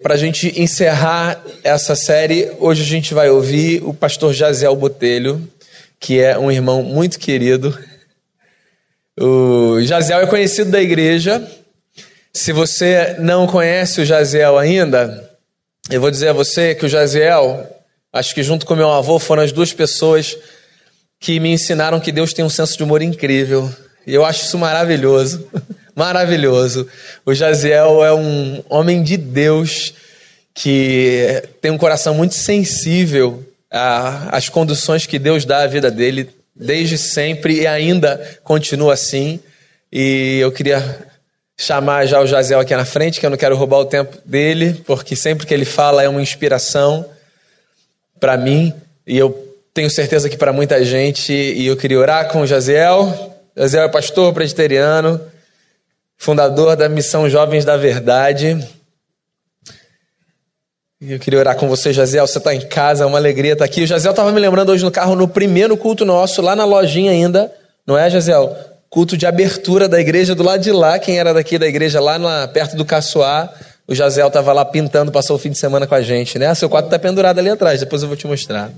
Para a gente encerrar essa série, hoje a gente vai ouvir o pastor Jaziel Botelho, que é um irmão muito querido. O Jaziel é conhecido da igreja. Se você não conhece o Jaziel ainda, eu vou dizer a você que o Jaziel, acho que junto com meu avô, foram as duas pessoas que me ensinaram que Deus tem um senso de humor incrível. E eu acho isso maravilhoso. Maravilhoso. O Jaziel é um homem de Deus que tem um coração muito sensível às conduções que Deus dá à vida dele desde sempre e ainda continua assim. E eu queria chamar já o Jaziel aqui na frente, que eu não quero roubar o tempo dele, porque sempre que ele fala é uma inspiração para mim e eu tenho certeza que para muita gente. E eu queria orar com o Jaziel. Jaziel é pastor presbiteriano fundador da Missão Jovens da Verdade. E eu queria orar com você, Jaziel. Você está em casa, é uma alegria estar aqui. O Jaziel estava me lembrando hoje no carro, no primeiro culto nosso, lá na lojinha ainda, não é, Jaziel? Culto de abertura da igreja do lado de lá. Quem era daqui da igreja, lá na, perto do Caçoá, o Jaziel estava lá pintando, passou o fim de semana com a gente, né? Seu quadro está pendurado ali atrás, depois eu vou te mostrar.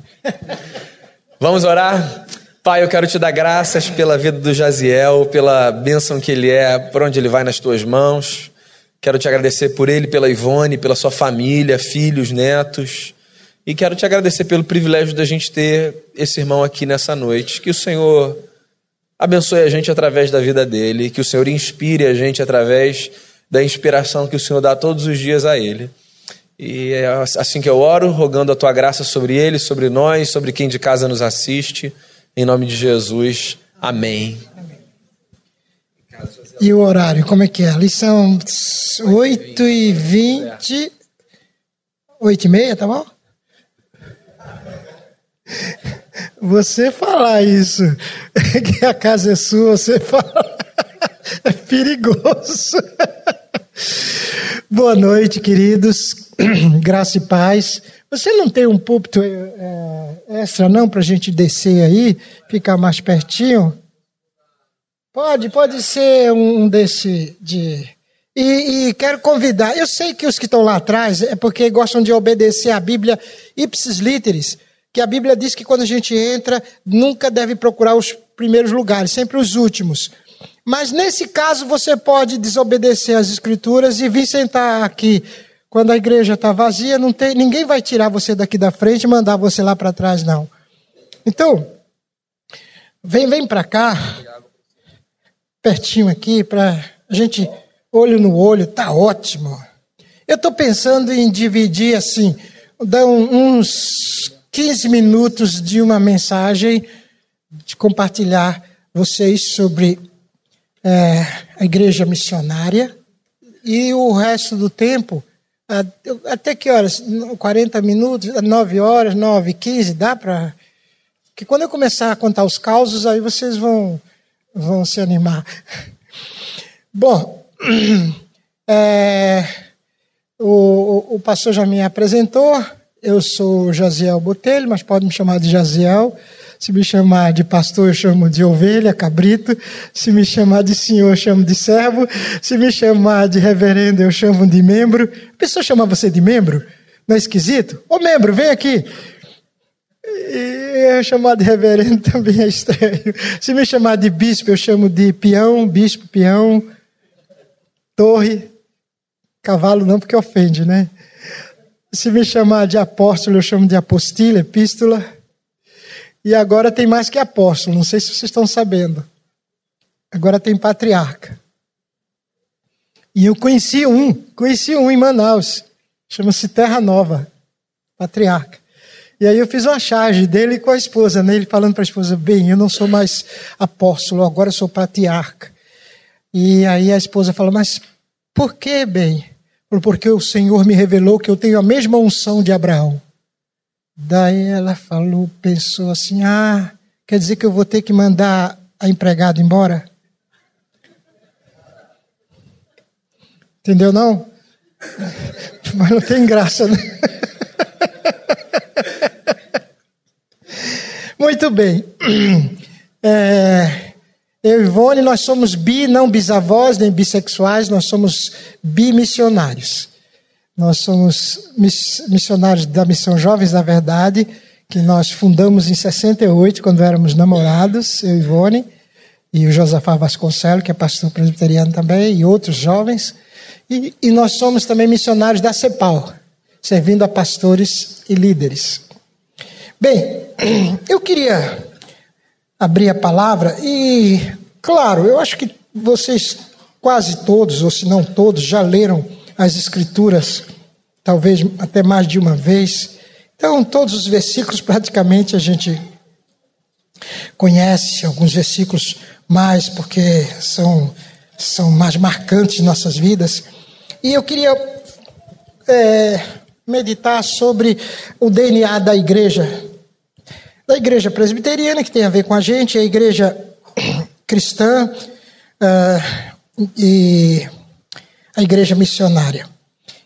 Vamos orar? Pai, eu quero te dar graças pela vida do Jaziel, pela bênção que ele é, por onde ele vai nas tuas mãos. Quero te agradecer por ele, pela Ivone, pela sua família, filhos, netos. E quero te agradecer pelo privilégio da gente ter esse irmão aqui nessa noite. Que o Senhor abençoe a gente através da vida dele, que o Senhor inspire a gente através da inspiração que o Senhor dá todos os dias a ele. E é assim que eu oro, rogando a tua graça sobre ele, sobre nós, sobre quem de casa nos assiste. Em nome de Jesus, amém. E o horário, como é que é? Ali são 8 e 20 8 e meia, tá bom? Você falar isso, que a casa é sua, você fala, é perigoso. Boa noite, queridos, graça e paz. Você não tem um púlpito é, extra não para a gente descer aí, ficar mais pertinho? Pode, pode ser um desse de. E, e, quero convidar. Eu sei que os que estão lá atrás é porque gostam de obedecer à Bíblia ipsis literis, que a Bíblia diz que quando a gente entra, nunca deve procurar os primeiros lugares, sempre os últimos. Mas nesse caso você pode desobedecer às Escrituras e vir sentar aqui quando a igreja está vazia, não tem, ninguém vai tirar você daqui da frente e mandar você lá para trás, não. Então, vem, vem para cá, pertinho aqui, para a gente, olho no olho, tá ótimo. Eu estou pensando em dividir assim, dar uns 15 minutos de uma mensagem, de compartilhar vocês sobre é, a igreja missionária, e o resto do tempo até que horas? 40 minutos? 9 horas, 9, 15? Dá para. Que quando eu começar a contar os causos, aí vocês vão, vão se animar. Bom, é, o, o pastor já me apresentou. Eu sou Jaziel Botelho, mas pode me chamar de Jaziel. Se me chamar de pastor, eu chamo de ovelha, cabrito. Se me chamar de senhor, eu chamo de servo. Se me chamar de reverendo, eu chamo de membro. A pessoa chama você de membro? Não é esquisito? Ô membro, vem aqui. E chamar de reverendo também é estranho. Se me chamar de bispo, eu chamo de peão, bispo, peão, torre. Cavalo não, porque ofende, né? Se me chamar de apóstolo, eu chamo de apostilha, epístola. E agora tem mais que apóstolo, não sei se vocês estão sabendo. Agora tem patriarca. E eu conheci um, conheci um em Manaus, chama-se Terra Nova, patriarca. E aí eu fiz uma charge dele com a esposa, né? ele falando para a esposa, bem, eu não sou mais apóstolo, agora eu sou patriarca. E aí a esposa falou, mas por que, bem? Porque o Senhor me revelou que eu tenho a mesma unção de Abraão. Daí ela falou, pensou assim: ah, quer dizer que eu vou ter que mandar a empregada embora? Entendeu não? Mas não tem graça, né? Muito bem. É, eu e Ivone, nós somos bi, não bisavós, nem bissexuais, nós somos bimissionários. Nós somos missionários da Missão Jovens da Verdade, que nós fundamos em 68, quando éramos namorados, eu e Ivone, e o Josafá Vasconcelos, que é pastor presbiteriano também, e outros jovens. E, e nós somos também missionários da CEPAL, servindo a pastores e líderes. Bem, eu queria abrir a palavra e, claro, eu acho que vocês quase todos, ou se não todos, já leram as Escrituras, talvez até mais de uma vez. Então, todos os versículos praticamente a gente conhece, alguns versículos mais, porque são, são mais marcantes em nossas vidas. E eu queria é, meditar sobre o DNA da igreja, da igreja presbiteriana, que tem a ver com a gente, a igreja cristã uh, e a igreja missionária.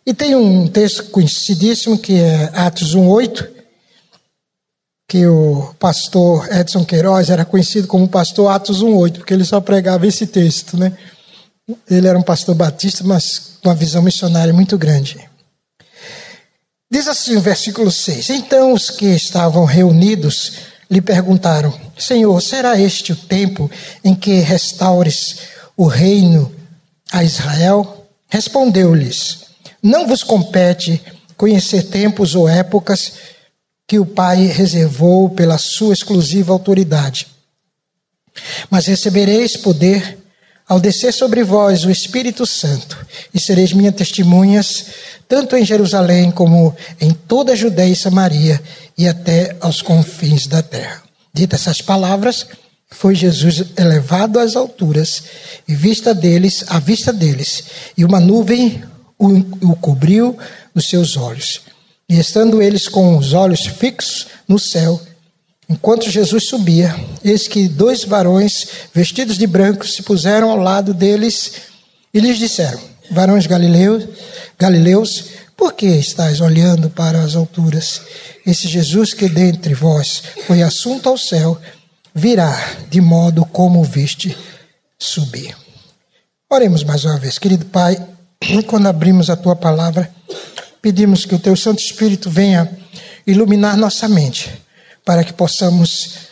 E tem um texto conhecidíssimo que é Atos 1,8, que o pastor Edson Queiroz era conhecido como pastor Atos 1,8, porque ele só pregava esse texto, né? Ele era um pastor batista, mas com uma visão missionária muito grande. Diz assim o versículo 6: Então os que estavam reunidos lhe perguntaram: Senhor, será este o tempo em que restaures o reino a Israel? Respondeu-lhes: não vos compete conhecer tempos ou épocas que o Pai reservou pela sua exclusiva autoridade. Mas recebereis poder ao descer sobre vós o Espírito Santo, e sereis minhas testemunhas, tanto em Jerusalém como em toda a Judéia e Samaria, e até aos confins da terra. Dita essas palavras, foi Jesus elevado às alturas, e vista deles, à vista deles, e uma nuvem o, o cobriu os seus olhos. E estando eles com os olhos fixos no céu, enquanto Jesus subia, eis que dois varões vestidos de branco se puseram ao lado deles e lhes disseram: Varões galileus, galileus, por que estáis olhando para as alturas? Esse Jesus que dentre vós foi assunto ao céu, virá de modo como viste subir. Oremos mais uma vez, querido Pai. Quando abrimos a tua palavra, pedimos que o teu Santo Espírito venha iluminar nossa mente, para que possamos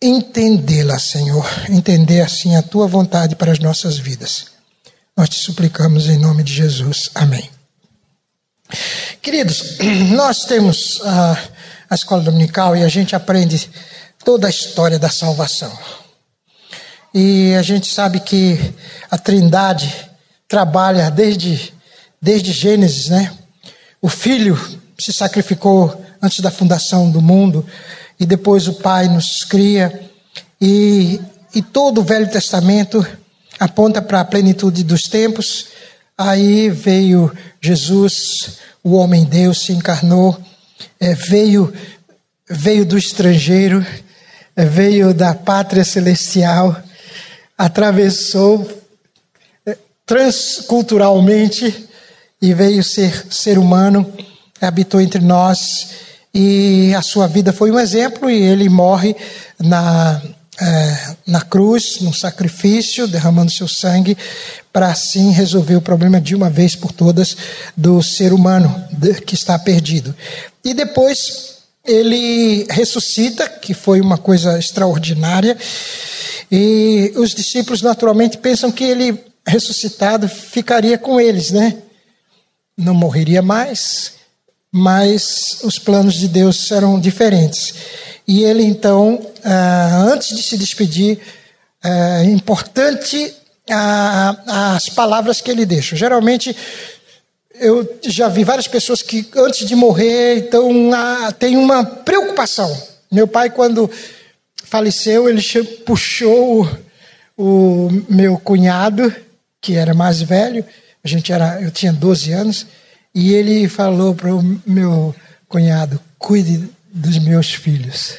entendê-la, Senhor, entender assim a tua vontade para as nossas vidas. Nós te suplicamos em nome de Jesus. Amém. Queridos, nós temos a, a escola dominical e a gente aprende toda a história da salvação. E a gente sabe que a Trindade trabalha desde, desde Gênesis, né? O filho se sacrificou antes da fundação do mundo e depois o pai nos cria e, e todo o Velho Testamento aponta para a plenitude dos tempos. Aí veio Jesus, o homem Deus se encarnou, é, veio veio do estrangeiro, veio da pátria celestial, atravessou transculturalmente e veio ser ser humano, habitou entre nós e a sua vida foi um exemplo e ele morre na é, na cruz, no sacrifício, derramando seu sangue, para assim resolver o problema de uma vez por todas do ser humano que está perdido. E depois ele ressuscita, que foi uma coisa extraordinária, e os discípulos naturalmente pensam que ele ressuscitado ficaria com eles, né? Não morreria mais, mas os planos de Deus eram diferentes. E ele então, ah, antes de se despedir, é importante as palavras que ele deixa. Geralmente eu já vi várias pessoas que antes de morrer, então tem uma preocupação. Meu pai, quando faleceu, ele puxou o, o meu cunhado que era mais velho, a gente era, eu tinha 12 anos, e ele falou para o meu cunhado: cuide dos meus filhos.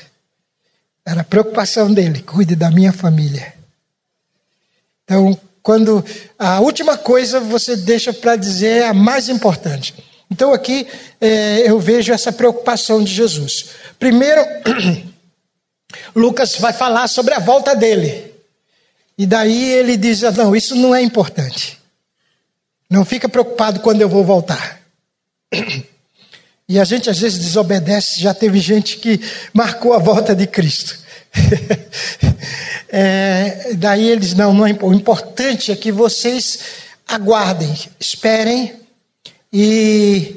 Era a preocupação dele, cuide da minha família. Então, quando a última coisa você deixa para dizer é a mais importante. Então, aqui é, eu vejo essa preocupação de Jesus. Primeiro, Lucas vai falar sobre a volta dele. E daí ele diz: Não, isso não é importante. Não fica preocupado quando eu vou voltar. E a gente às vezes desobedece, já teve gente que marcou a volta de Cristo. é, daí eles, não, não é, o importante é que vocês aguardem, esperem, e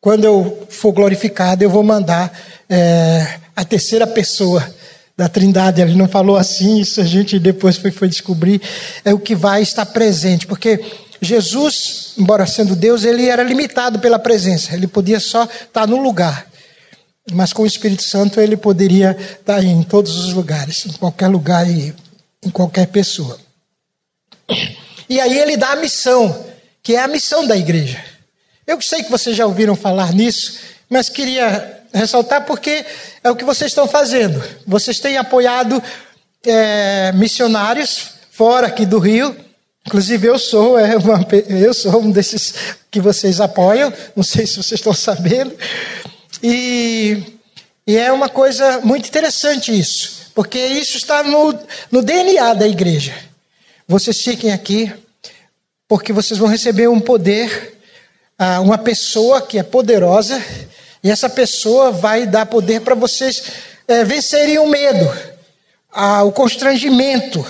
quando eu for glorificado, eu vou mandar é, a terceira pessoa da Trindade. Ele não falou assim, isso a gente depois foi, foi descobrir, é o que vai estar presente, porque Jesus, embora sendo Deus, ele era limitado pela presença, ele podia só estar no lugar. Mas com o Espírito Santo ele poderia estar em todos os lugares, em qualquer lugar e em qualquer pessoa. E aí ele dá a missão, que é a missão da igreja. Eu sei que vocês já ouviram falar nisso, mas queria ressaltar porque é o que vocês estão fazendo. Vocês têm apoiado é, missionários fora aqui do Rio. Inclusive eu sou, é uma, eu sou um desses que vocês apoiam. Não sei se vocês estão sabendo. E, e é uma coisa muito interessante isso, porque isso está no, no DNA da igreja. Vocês fiquem aqui, porque vocês vão receber um poder, ah, uma pessoa que é poderosa, e essa pessoa vai dar poder para vocês é, vencerem o medo, ah, o constrangimento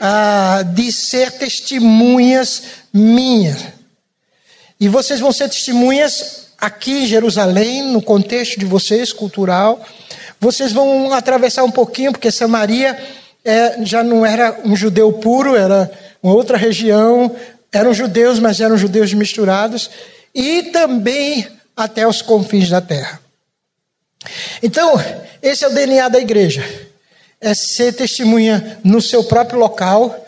ah, de ser testemunhas minhas. E vocês vão ser testemunhas aqui em Jerusalém, no contexto de vocês, cultural. Vocês vão atravessar um pouquinho, porque Samaria é, já não era um judeu puro, era uma outra região. Eram judeus, mas eram judeus misturados. E também até os confins da terra. Então, esse é o DNA da igreja. É ser testemunha no seu próprio local,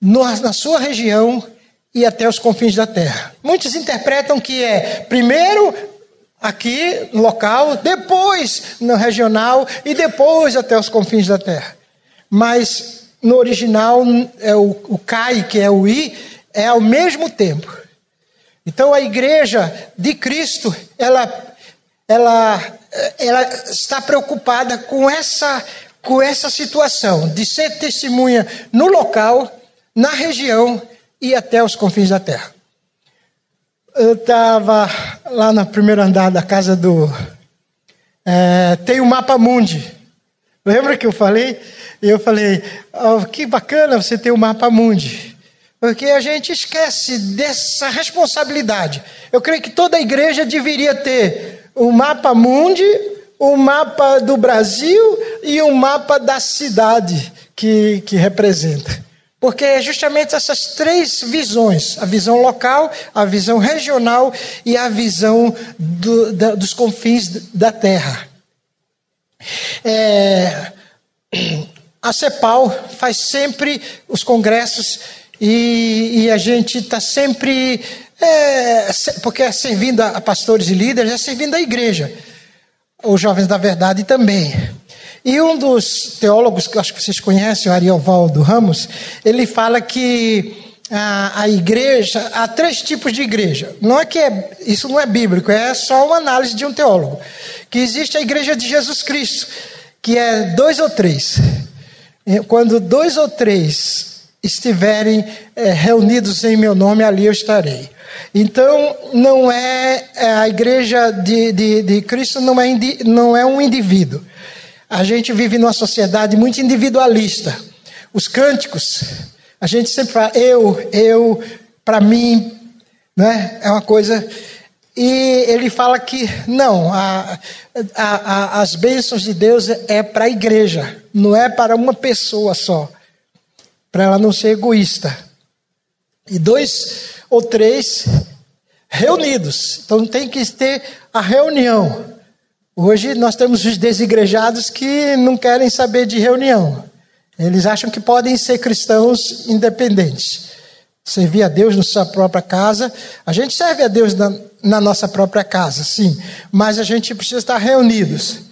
na sua região e até os confins da terra. Muitos interpretam que é primeiro aqui no local, depois no regional e depois até os confins da terra. Mas no original é o, o Kai, que é o I, é ao mesmo tempo. Então a igreja de Cristo, ela, ela, ela está preocupada com essa, com essa situação de ser testemunha no local, na região e até os confins da terra. Eu estava lá no primeiro andar da casa do. É, tem o mapa mundi. Lembra que eu falei? Eu falei, oh, que bacana você ter o mapa mundi. Porque a gente esquece dessa responsabilidade. Eu creio que toda igreja deveria ter o mapa mundi, o mapa do Brasil e o mapa da cidade que, que representa. Porque é justamente essas três visões: a visão local, a visão regional e a visão do, da, dos confins da terra. É, a CEPAL faz sempre os congressos e, e a gente está sempre. É, porque é servindo a pastores e líderes, é servindo a igreja. Os jovens da verdade também. E um dos teólogos que acho que vocês conhecem, o Ariovaldo Ramos, ele fala que a, a, igreja, há três tipos de igreja. Não é que é, isso não é bíblico, é só uma análise de um teólogo. Que existe a igreja de Jesus Cristo, que é dois ou três. Quando dois ou três estiverem é, reunidos em meu nome, ali eu estarei. Então, não é, é a igreja de, de, de Cristo não é, não é um indivíduo. A gente vive numa sociedade muito individualista. Os cânticos, a gente sempre fala eu, eu, para mim, né? É uma coisa. E ele fala que não, a, a, a, as bênçãos de Deus é para a igreja, não é para uma pessoa só, para ela não ser egoísta. E dois ou três reunidos, então tem que ter a reunião. Hoje nós temos os desigrejados que não querem saber de reunião. Eles acham que podem ser cristãos independentes. Servir a Deus na sua própria casa. A gente serve a Deus na, na nossa própria casa, sim. Mas a gente precisa estar reunidos.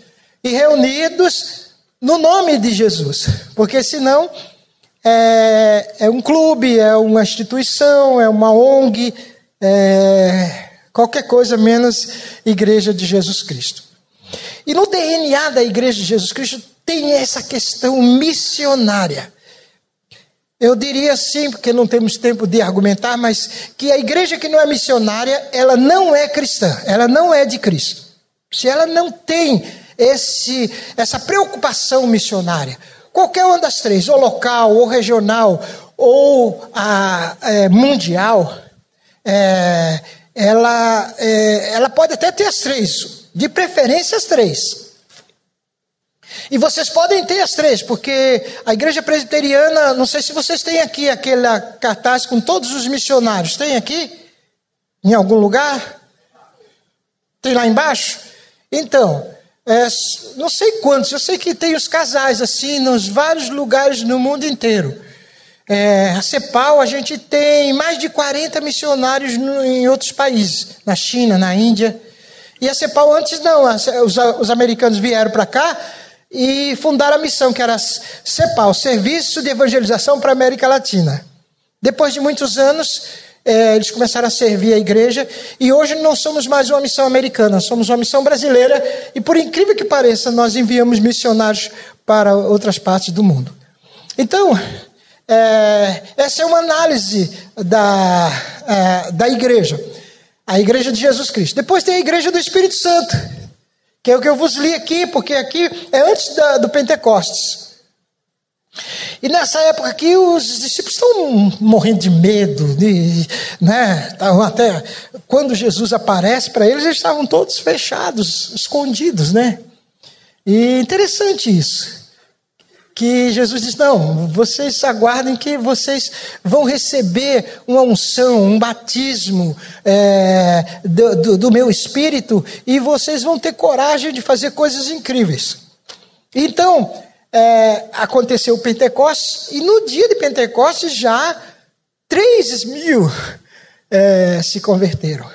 E reunidos no nome de Jesus. Porque senão é, é um clube, é uma instituição, é uma ONG, é qualquer coisa menos Igreja de Jesus Cristo. E no DNA da Igreja de Jesus Cristo tem essa questão missionária. Eu diria sim, porque não temos tempo de argumentar, mas que a igreja que não é missionária, ela não é cristã, ela não é de Cristo. Se ela não tem esse, essa preocupação missionária, qualquer uma das três, ou local, ou regional, ou a, é, mundial, é, ela, é, ela pode até ter as três, de preferência as três. E vocês podem ter as três, porque a igreja presbiteriana, não sei se vocês têm aqui aquele cartaz com todos os missionários. Tem aqui? Em algum lugar? Tem lá embaixo? Então, é, não sei quantos, eu sei que tem os casais assim, nos vários lugares no mundo inteiro. É, a CEPAL, a gente tem mais de 40 missionários no, em outros países, na China, na Índia. E a CEPAL antes não, os, os americanos vieram para cá e fundaram a missão, que era CEPAL, Serviço de Evangelização para a América Latina. Depois de muitos anos, é, eles começaram a servir a igreja, e hoje não somos mais uma missão americana, somos uma missão brasileira, e por incrível que pareça, nós enviamos missionários para outras partes do mundo. Então, é, essa é uma análise da, é, da igreja, a igreja de Jesus Cristo. Depois tem a igreja do Espírito Santo que é o que eu vos li aqui, porque aqui é antes da, do Pentecostes. E nessa época aqui, os discípulos estão morrendo de medo, de, né? Até quando Jesus aparece para eles, eles estavam todos fechados, escondidos, né? E interessante isso que Jesus diz: Não, vocês aguardem que vocês vão receber uma unção, um batismo é, do, do, do, meu espírito e vocês vão ter coragem de fazer coisas incríveis. Então, é, aconteceu o Pentecostes e no dia de Pentecostes já 3 mil é, se converteram.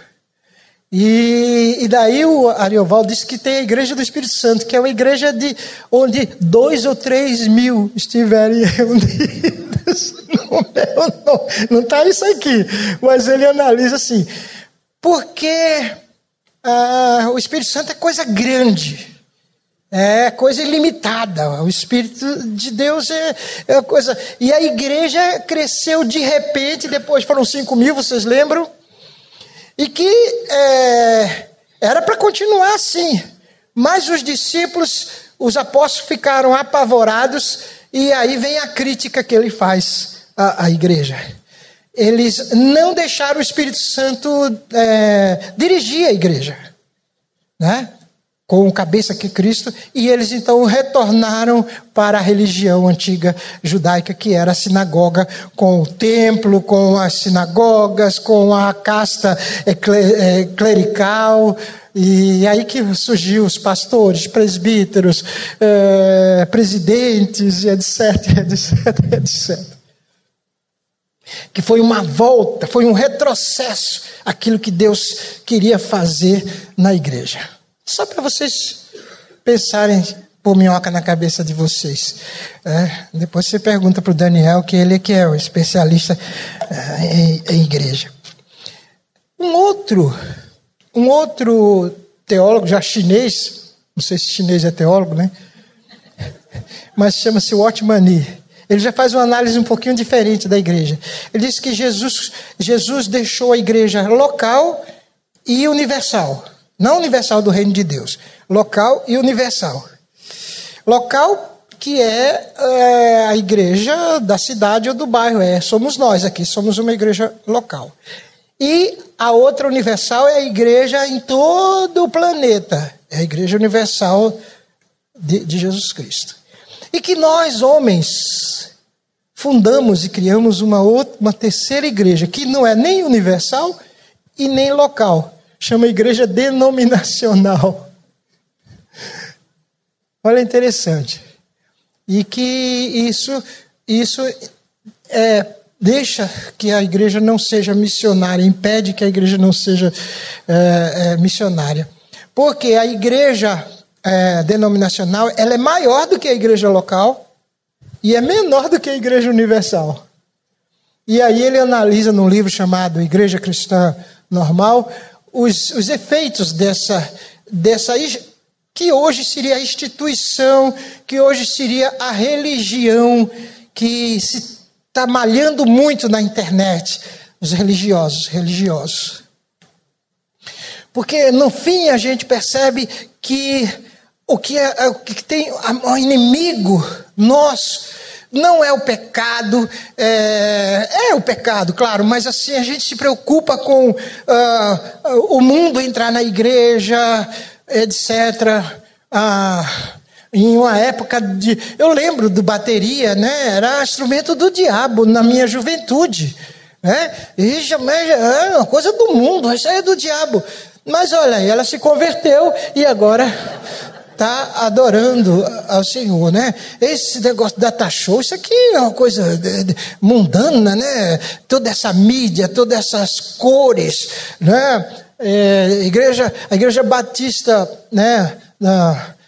E, e, daí o Arioval disse que tem a igreja do Espírito Santo, que é uma igreja de, onde dois ou três mil estiverem reunidos. Não está isso aqui, mas ele analisa assim, porque ah, o Espírito Santo é coisa grande, é coisa ilimitada. O Espírito de Deus é, é coisa. E a igreja cresceu de repente, depois foram cinco mil, vocês lembram? E que é, era para continuar assim. Mas os discípulos, os apóstolos ficaram apavorados, e aí vem a crítica que ele faz à, à igreja. Eles não deixaram o Espírito Santo é, dirigir a igreja. Né? Com cabeça que Cristo, e eles então retornaram para a religião antiga judaica, que era a sinagoga, com o templo, com as sinagogas, com a casta é, clerical, e aí que surgiu os pastores, presbíteros, é, presidentes, etc, etc, etc. Que foi uma volta, foi um retrocesso aquilo que Deus queria fazer na igreja. Só para vocês pensarem por minhoca na cabeça de vocês. É, depois você pergunta para o Daniel, que ele é que é o especialista é, em, em, igreja. Um outro, um outro teólogo já chinês, não sei se chinês é teólogo, né? Mas chama-se Watmani. Ele já faz uma análise um pouquinho diferente da igreja. Ele diz que Jesus, Jesus deixou a igreja local e universal. Não universal do reino de Deus, local e universal. Local que é, é, a igreja da cidade ou do bairro, é, somos nós aqui, somos uma igreja local. E a outra universal é a igreja em todo o planeta, é a igreja universal de, de Jesus Cristo. E que nós, homens, fundamos e criamos uma, outra, uma terceira igreja, que não é nem universal e nem local, chama igreja denominacional. Olha interessante. E que isso, isso é, deixa que a igreja não seja missionária, impede que a igreja não seja é, é, missionária. Porque a igreja é, denominacional ela é maior do que a igreja local e é menor do que a igreja universal. E aí ele analisa num livro chamado Igreja Cristã Normal os, os efeitos dessa, dessa que hoje seria a instituição, que hoje seria a religião que se está malhando muito na internet. Os religiosos, religiosos. Porque no fim a gente percebe que o que, é, o que tem o inimigo nosso não é o pecado, é, é, o pecado, claro, mas assim a gente se preocupa com uh, o mundo entrar na igreja, etc. Uh, em uma época de. Eu lembro do bateria, né? Era instrumento do diabo na minha juventude. Né? E jamais, é uma coisa do mundo, isso aí é do diabo. Mas olha, ela se converteu e agora está adorando ao Senhor, né? Esse negócio da show, isso aqui é uma coisa mundana, né? Toda essa mídia, todas essas cores, né? É, igreja, a igreja batista, né?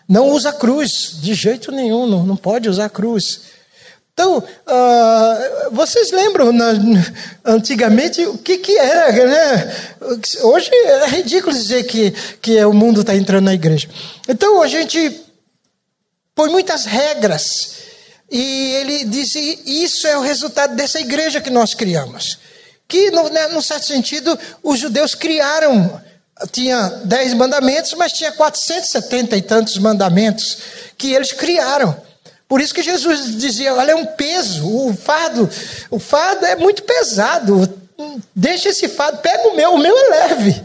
Não usa cruz, de jeito nenhum, não, não pode usar cruz. Então, uh, vocês lembram na, antigamente o que, que era, né? Hoje é ridículo dizer que, que o mundo está entrando na igreja. Então a gente põe muitas regras e ele diz isso é o resultado dessa igreja que nós criamos. Que, no, né, num certo sentido, os judeus criaram tinha dez mandamentos, mas tinha 470 e tantos mandamentos que eles criaram. Por isso que Jesus dizia: olha, é um peso, o fardo, o fardo é muito pesado. Deixa esse fardo, pega o meu, o meu é leve.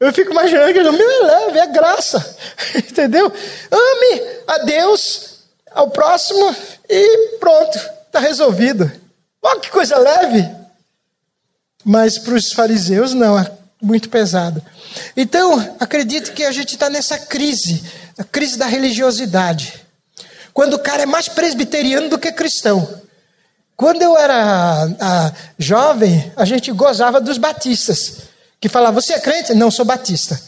Eu fico imaginando que o meu é leve, é graça. Entendeu? Ame a Deus, ao próximo e pronto, está resolvido. Olha que coisa leve. Mas para os fariseus, não, é muito pesado. Então, acredito que a gente está nessa crise, a crise da religiosidade quando o cara é mais presbiteriano do que cristão. Quando eu era a, jovem, a gente gozava dos batistas, que falavam: Você é crente? Não, sou batista.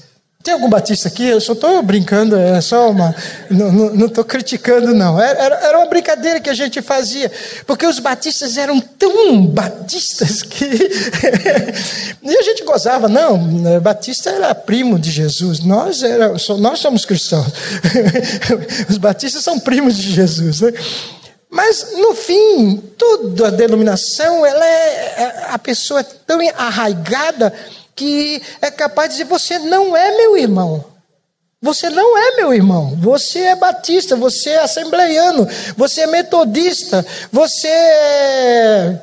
Tem algum batista aqui? Eu só estou brincando, é só uma. Não estou criticando, não. Era, era, uma brincadeira que a gente fazia, porque os batistas eram tão batistas que. e a gente gozava, não, Batista era primo de Jesus, nós, era, nós somos cristãos. os batistas são primos de Jesus, né? Mas, no fim, toda a denominação, ela é, é a pessoa é tão arraigada que é capaz de dizer: Você não é meu irmão. Você não é meu irmão. Você é batista, você é assembleiano, você é metodista, você é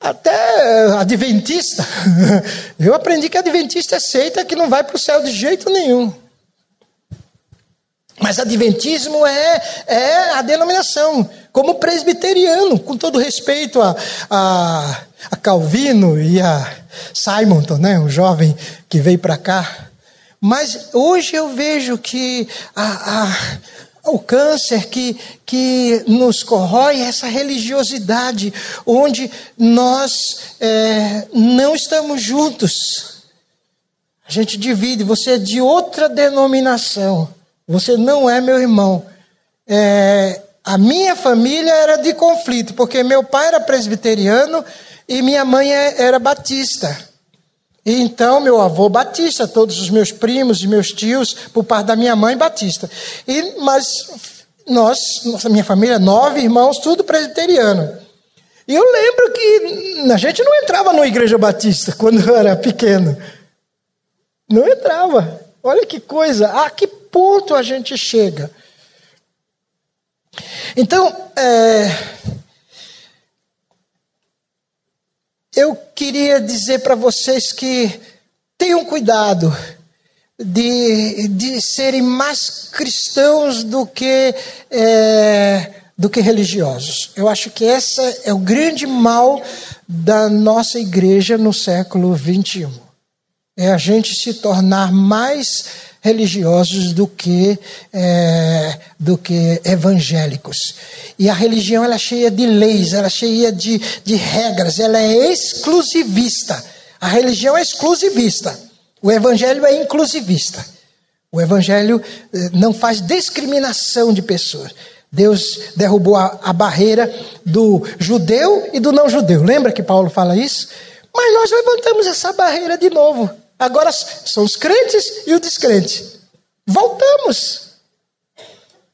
até adventista. Eu aprendi que adventista é seita que não vai para o céu de jeito nenhum. Mas adventismo é, é a denominação. Como presbiteriano, com todo respeito a, a, a Calvino e a Simonton, né, um jovem que veio para cá. Mas hoje eu vejo que a, a, o câncer que, que nos corrói é essa religiosidade, onde nós é, não estamos juntos. A gente divide, você é de outra denominação, você não é meu irmão. É, a minha família era de conflito, porque meu pai era presbiteriano e minha mãe é, era batista. E então, meu avô batista, todos os meus primos e meus tios, por parte da minha mãe, batista. E, mas nós, nossa minha família, nove irmãos, tudo presbiteriano. E eu lembro que a gente não entrava numa igreja batista quando eu era pequeno. Não entrava. Olha que coisa, a que ponto a gente chega. Então, é, eu queria dizer para vocês que tenham cuidado de, de serem mais cristãos do que, é, do que religiosos. Eu acho que esse é o grande mal da nossa igreja no século 21. É a gente se tornar mais religiosos do que, é, do que evangélicos. E a religião ela é cheia de leis, ela é cheia de, de regras, ela é exclusivista. A religião é exclusivista. O evangelho é inclusivista. O evangelho eh, não faz discriminação de pessoas. Deus derrubou a, a, barreira do judeu e do não judeu. Lembra que Paulo fala isso? Mas nós levantamos essa barreira de novo. Agora são os crentes e o descrente. Voltamos.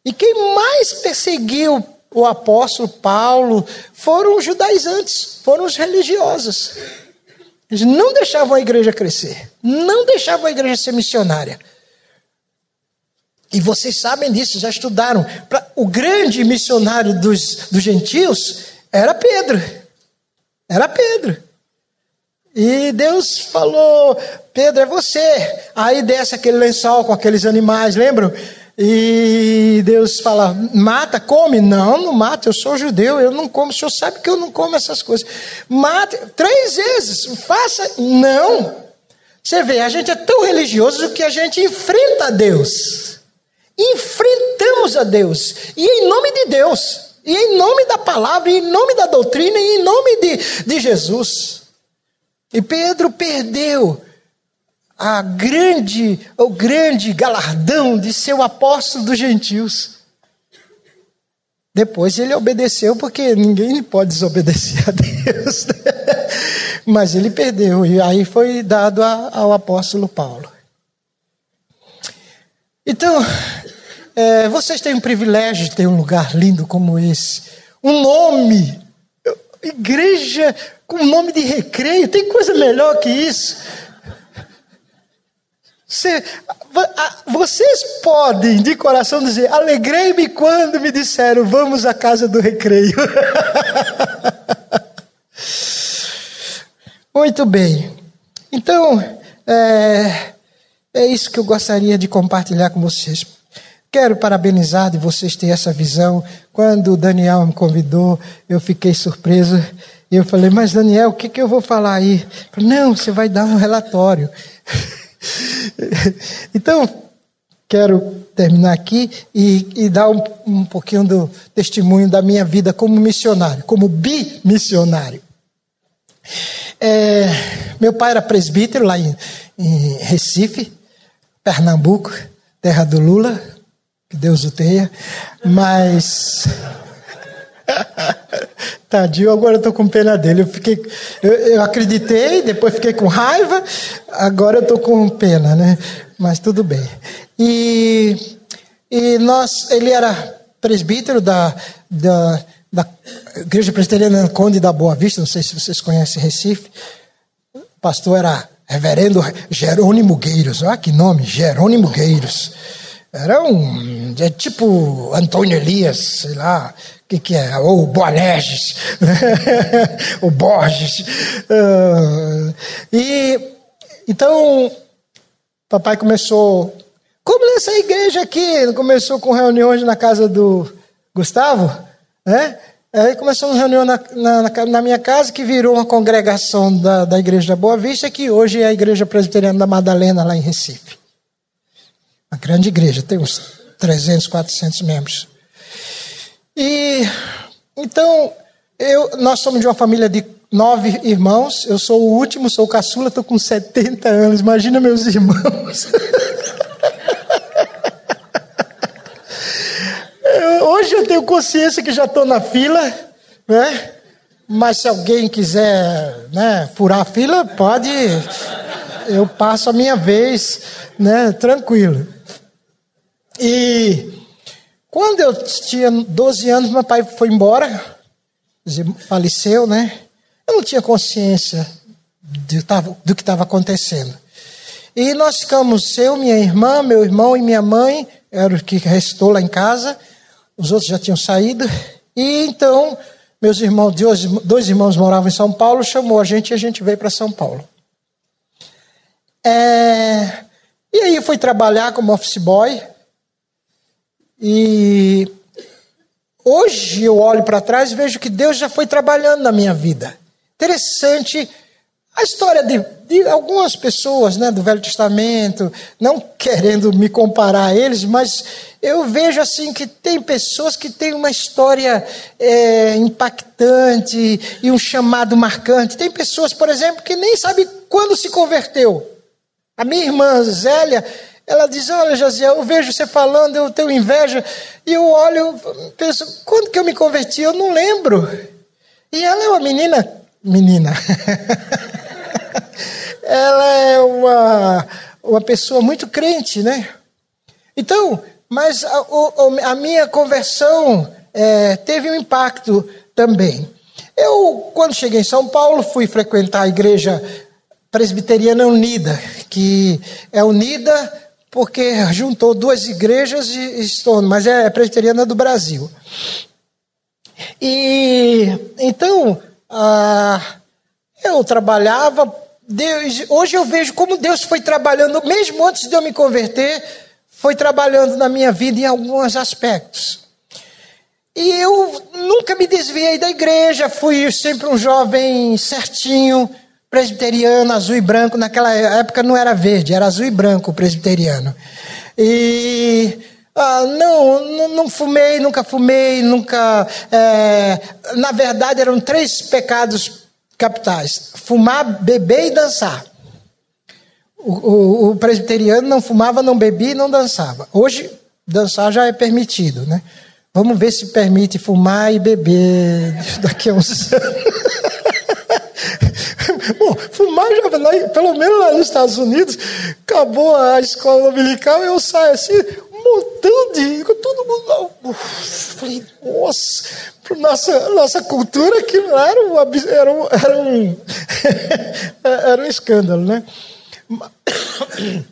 E quem mais perseguiu o apóstolo Paulo foram os judaizantes, foram os religiosos. Eles não deixavam a igreja crescer, não deixavam a igreja ser missionária. E vocês sabem disso, já estudaram. O grande missionário dos, dos gentios era Pedro. Era Pedro. E Deus falou: Pedro, é você. Aí desce aquele lençol com aqueles animais, lembram? E Deus fala: mata, come? Não, não mata, eu sou judeu, eu não como. O senhor sabe que eu não como essas coisas. Mata, três vezes, faça. Não. Você vê, a gente é tão religioso que a gente enfrenta a Deus. Enfrentamos a Deus. E em nome de Deus. E em nome da palavra, e em nome da doutrina, e em nome de, de Jesus. E Pedro perdeu a grande, o grande galardão de ser o apóstolo dos gentios. Depois ele obedeceu, porque ninguém pode desobedecer a Deus. Né? Mas ele perdeu, e aí foi dado ao apóstolo Paulo. Então, é, vocês têm o privilégio de ter um lugar lindo como esse. Um nome, igreja com nome de recreio, tem coisa melhor que isso. Você, vocês podem de coração dizer: Alegrei-me quando me disseram, vamos à casa do recreio. Muito bem. Então, é, é isso que eu gostaria de compartilhar com vocês. Quero parabenizar de vocês ter essa visão. Quando o Daniel me convidou, eu fiquei surpreso. E eu falei, mas Daniel, o que, que eu vou falar aí? Falei, Não, você vai dar um relatório. então, quero terminar aqui e, e dar um, um, pouquinho do testemunho da minha vida como missionário, como bimissionário. É, meu pai era presbítero lá em, em Recife, Pernambuco, terra do Lula, que Deus o tenha, mas Tadinho, agora eu estou com pena dele. Eu, fiquei, eu, eu, acreditei, depois fiquei com raiva, agora eu estou com pena, né? Mas tudo bem. E, e nós, ele era presbítero da, da, da Igreja Presbiteriana Conde da Boa Vista, não sei se vocês conhecem Recife. O pastor era reverendo Jerônimo Gueiros, olha que nome, Jerônimo Gueiros. Era um, é tipo Antônio Elias, sei lá, que, que é? Ou Boanerges, o Borges. Uh, e então, papai começou. Como nessa igreja aqui, começou com reuniões na casa do Gustavo, né? Aí começou uma reunião na, na, na, minha casa que virou uma congregação da, da Igreja da Boa Vista, que hoje é a Igreja Presbiteriana da Madalena, lá em Recife. Uma grande igreja, tem uns 300, 400 membros. E então, eu, nós somos de uma família de nove irmãos. Eu sou o último, sou o caçula, estou com 70 anos. Imagina meus irmãos. Hoje eu tenho consciência que já estou na fila, né? Mas se alguém quiser né, furar a fila, pode. Eu passo a minha vez, né? Tranquilo. E quando eu tinha 12 anos, meu pai foi embora, faleceu, né? Eu não tinha consciência do que estava acontecendo. E nós ficamos, eu, minha irmã, meu irmão e minha mãe, era o que restou lá em casa, os outros já tinham saído. E então, meus irmãos, dois, irmãos moravam em São Paulo, chamou a gente e a gente veio para São Paulo. É, e aí fui trabalhar como office boy, e hoje eu olho para trás e vejo que Deus já foi trabalhando na minha vida. Interessante a história de, de, algumas pessoas né, do Velho Testamento, não querendo me comparar a eles, mas eu vejo assim que tem pessoas que têm uma história é, impactante e um chamado marcante. Tem pessoas, por exemplo, que nem sabe quando se converteu. A minha irmã Zélia, ela diz: Olha, Josiel, eu vejo você falando, eu tenho inveja. E eu olho, penso: quando que eu me converti? Eu não lembro. E ela é uma menina. Menina. ela é uma, uma pessoa muito crente, né? Então, mas a, a minha conversão é, teve um impacto também. Eu, quando cheguei em São Paulo, fui frequentar a igreja presbiteriana unida, que é unida porque juntou duas igrejas e estou, mas é presbiteriana do Brasil. E então ah, eu trabalhava. Deus, hoje eu vejo como Deus foi trabalhando, mesmo antes de eu me converter, foi trabalhando na minha vida em alguns aspectos. E eu nunca me desviei da igreja, fui sempre um jovem certinho, presbiteriano, azul e branco. Naquela época não era verde, era azul e branco o presbiteriano. E ah, não, não, fumei, nunca fumei, nunca. É, na verdade, eram três pecados capitais: fumar, beber e dançar. O, o, o presbiteriano não fumava, não bebia e não dançava. Hoje, dançar já é permitido, né? Vamos ver se permite fumar e beber daqui a uns anos. Lá, pelo menos lá nos Estados Unidos, acabou a escola dominical eu saio assim, um montão de. Todo mundo. falei, nossa, para nossa, nossa cultura aquilo era um, era um, era um, era um escândalo, né?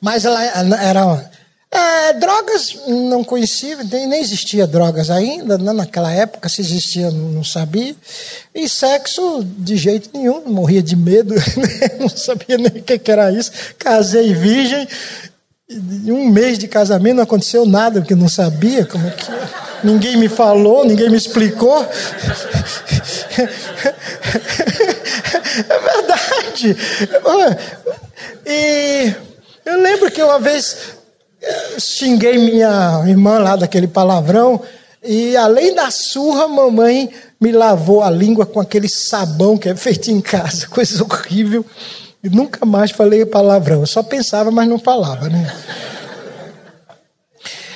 Mas ela era é, drogas, não conhecia, nem, nem existia drogas ainda, né? naquela época, se existia, não sabia. E sexo, de jeito nenhum, morria de medo, né? não sabia nem o que era isso. Casei virgem, em um mês de casamento não aconteceu nada, porque não sabia como é que Ninguém me falou, ninguém me explicou. É verdade. E eu lembro que uma vez xinguei minha irmã lá daquele palavrão. E além da surra, mamãe me lavou a língua com aquele sabão que é feito em casa, coisa horrível. E nunca mais falei palavrão. Eu só pensava, mas não falava, né?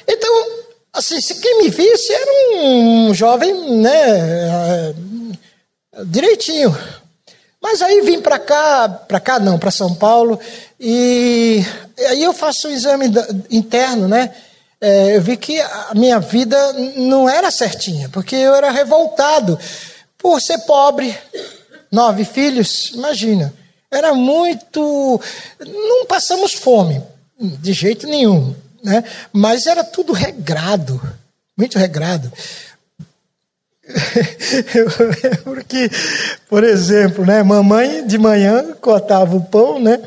Então, assim, se quem me visse era um jovem, né, direitinho. Mas aí vim para cá, para cá não, para São Paulo, e aí eu faço um exame interno, né? É, eu vi que a minha vida não era certinha, porque eu era revoltado por ser pobre, nove filhos, imagina. Era muito. Não passamos fome, de jeito nenhum, né? Mas era tudo regrado, muito regrado. Porque, por exemplo, né, mamãe de manhã cortava o pão, né,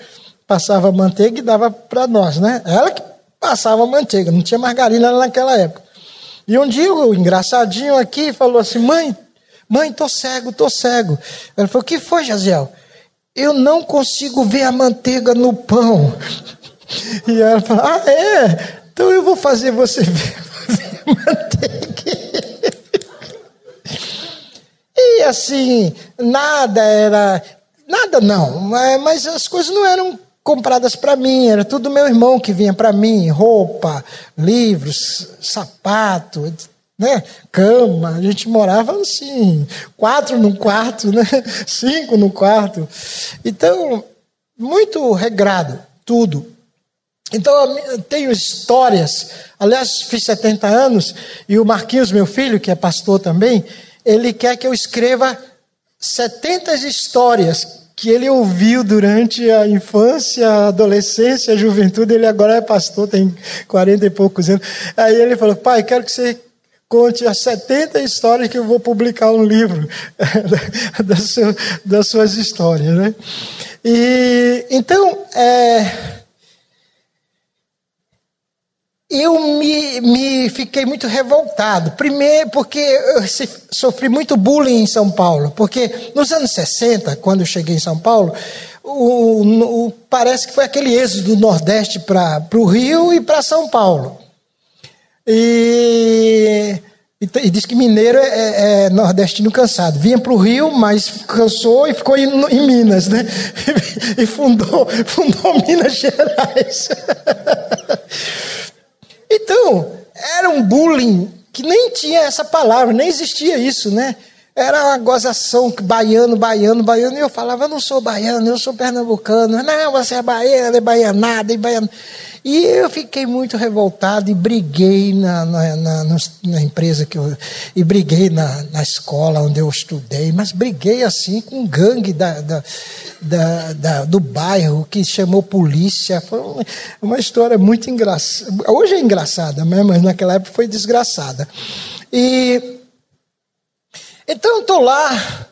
passava manteiga e dava para nós, né? Ela que passava manteiga, não tinha margarina naquela época. E um dia o engraçadinho aqui falou assim: "Mãe, mãe, tô cego, tô cego". Ela falou: "O que foi, Jaziel?" Eu não consigo ver a manteiga no pão. E ela falou: "Ah, é? Então eu vou fazer você ver, ver manteiga". E assim, nada era. Nada não, mas as coisas não eram compradas para mim, era tudo meu irmão que vinha para mim, roupa, livros, sapato, né? Cama, a gente morava assim, quatro no quarto, né? Cinco no quarto. Então, muito regrado, tudo. Então, eu tenho histórias. Aliás, fiz 70 anos e o Marquinhos, meu filho, que é pastor também, ele quer que eu escreva 70 histórias que ele ouviu durante a infância, a adolescência, a juventude. Ele agora é pastor, tem 40 e poucos anos. Aí ele falou: Pai, quero que você conte as 70 histórias que eu vou publicar um livro das, suas histórias. Né? E, então, é eu me, me fiquei muito revoltado. Primeiro, porque eu sofri muito bullying em São Paulo. Porque nos anos 60, quando eu cheguei em São Paulo, o, o, parece que foi aquele êxodo do Nordeste para o Rio e para São Paulo. E, e, e, diz que mineiro é, é, é nordestino cansado. Vinha para o Rio, mas cansou e ficou em, em Minas, né? E, e fundou, fundou Minas Gerais. Então, era um bullying que nem tinha essa palavra, nem existia isso, né? Era uma gozação, baiano, baiano, baiano, e eu falava, eu não sou baiano, eu sou pernambucano. Não, você é baiano, é baianada, é baiano. E eu fiquei muito revoltado e briguei na, na, na, na empresa que eu. E briguei na, na escola onde eu estudei, mas briguei assim com um gangue da, da, da, da do bairro que chamou polícia. Foi uma, história muito engraçada. Hoje é engraçada, né? mas naquela época foi desgraçada. E. Então eu estou lá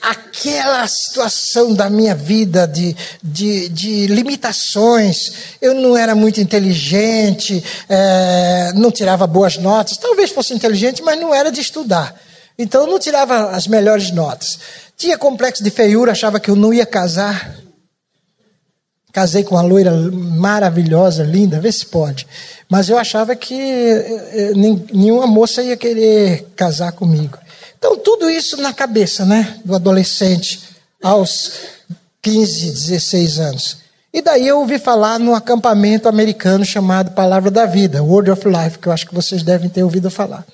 aquela situação da minha vida de, de, de limitações. Eu não era muito inteligente, é, não tirava boas notas. Talvez fosse inteligente, mas não era de estudar. Então não tirava as melhores notas. Tinha complexo de feiura, achava que eu não ia casar. Casei com uma loira maravilhosa, linda, vê se pode. Mas eu achava que eh, eh, nenhuma moça ia querer casar comigo. Então, tudo isso na cabeça, né, do adolescente, aos 15, 16 anos. E daí eu ouvi falar num acampamento americano chamado Palavra da Vida, Word of Life, que eu acho que vocês devem ter ouvido falar.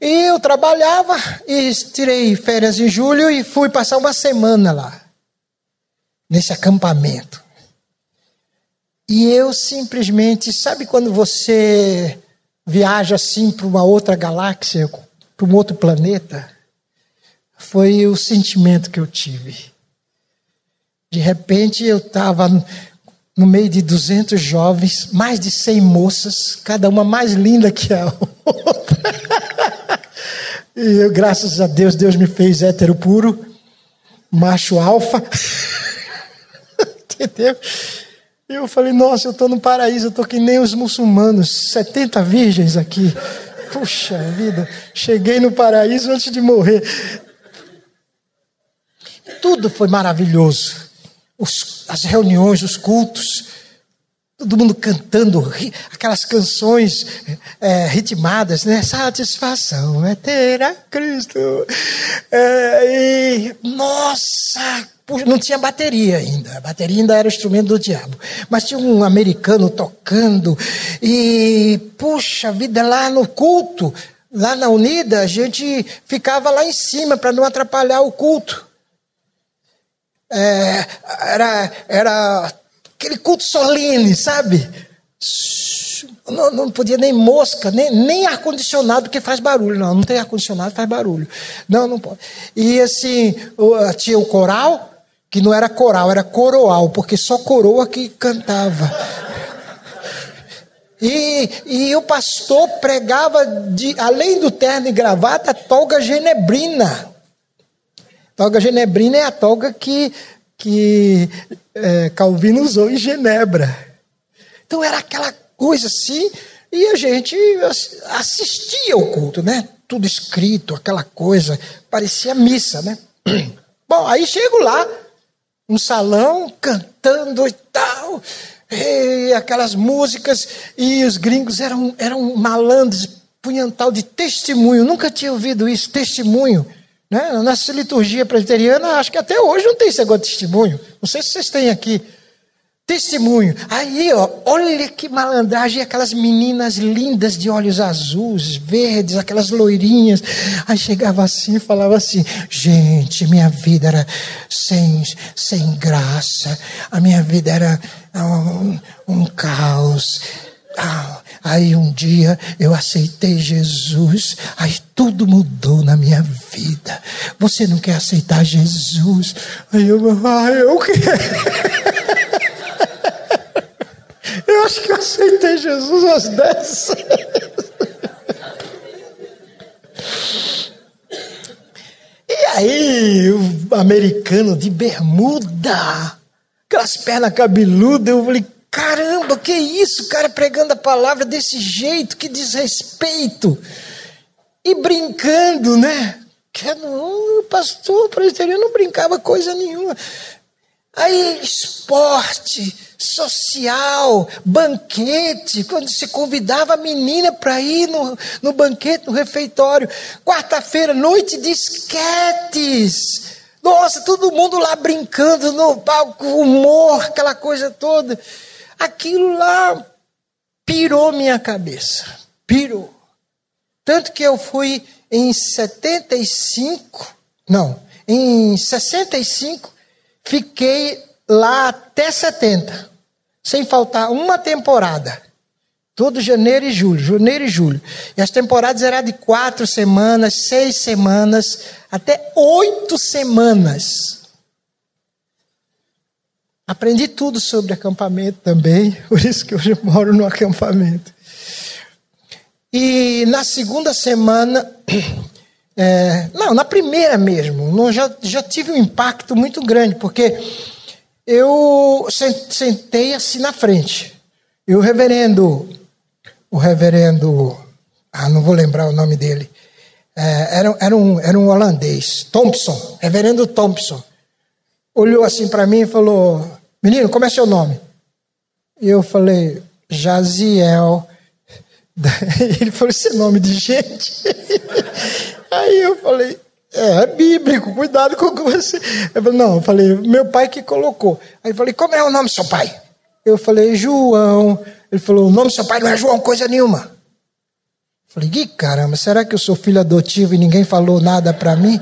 E eu trabalhava e tirei férias em julho e fui passar uma semana lá, nesse acampamento. E eu simplesmente, sabe quando você viaja assim para uma outra galáxia, para um outro planeta, foi o sentimento que eu tive. De repente eu estava no meio de 200 jovens, mais de 100 moças, cada uma mais linda que a outra. e eu, graças a Deus, Deus me fez hétero puro, macho alfa. Entendeu? Eu falei, nossa, eu estou no paraíso, eu estou que nem os muçulmanos, 70 virgens aqui. Puxa vida, cheguei no paraíso antes de morrer. Tudo foi maravilhoso. Os, as reuniões, os cultos, todo mundo cantando aquelas canções é, ritmadas, né? Satisfação é ter a Cristo. É, e, nossa, não tinha bateria ainda. A bateria ainda era o instrumento do diabo. Mas tinha um americano tocando. E, puxa vida, lá no culto, lá na Unida, a gente ficava lá em cima para não atrapalhar o culto. É, era, era aquele culto solene, sabe? Não, não podia nem mosca, nem, nem ar-condicionado, que faz barulho. Não, não tem ar-condicionado, faz barulho. Não, não pode. E assim, tinha o coral, que não era coral, era coroal, porque só coroa que cantava. E, e o pastor pregava, de, além do terno e gravata, toga genebrina. Toga genebrina é a toga que, que é, Calvino usou em Genebra. Então era aquela coisa assim, e a gente assistia o culto, né? Tudo escrito, aquela coisa, parecia missa, né? Bom, aí chego lá, um salão cantando e tal, e aquelas músicas, e os gringos eram, eram malandros, punham tal de testemunho, nunca tinha ouvido isso, testemunho. Né? Na liturgia presbiteriana, acho que até hoje não tem esse negócio de testemunho. Não sei se vocês têm aqui. Testemunho. Aí, ó, olha que malandragem, aquelas meninas lindas de olhos azuis, verdes, aquelas loirinhas. Aí chegava assim e falava assim: gente, minha vida era sem, sem graça, a minha vida era um, um caos. Ah, aí um dia eu aceitei Jesus, aí tudo mudou na minha vida. Você não quer aceitar Jesus? Aí eu, ah, eu quero. Eu acho que eu aceitei Jesus umas dez. E aí, o americano de bermuda, aquelas pernas cabeludas, eu falei, caramba, que isso, cara pregando a palavra desse jeito, que desrespeito. E brincando, né? Que não, o pastor presbiteriano não brincava coisa nenhuma. Aí, esporte, social, banquete, quando se convidava a menina para ir no, no banquete, no refeitório. Quarta-feira, noite de esquetes. Nossa, todo mundo lá brincando no palco, humor, aquela coisa toda. Aquilo lá pirou minha cabeça. Pirou. Tanto que eu fui em 75, não, em 65, fiquei lá até 70, sem faltar uma temporada. Todo janeiro e julho, janeiro e julho. E as temporadas eram de quatro semanas, seis semanas, até oito semanas. Aprendi tudo sobre acampamento também, por isso que hoje eu moro no acampamento. E na segunda semana, é, não, na primeira mesmo, já, já tive um impacto muito grande, porque eu sentei assim na frente. E o reverendo, o reverendo, ah, não vou lembrar o nome dele, é, era, era, um, era um holandês, Thompson, reverendo Thompson, olhou assim para mim e falou: Menino, como é seu nome? E eu falei: Jaziel. Ele falou: Esse nome de gente. Aí eu falei: é, é bíblico, cuidado com o que você. Eu falei, não, eu falei, meu pai que colocou. Aí eu falei, como é o nome do seu pai? Eu falei, João. Ele falou, o nome do seu pai não é João, coisa nenhuma. Falei, que caramba, será que eu sou filho adotivo e ninguém falou nada para mim?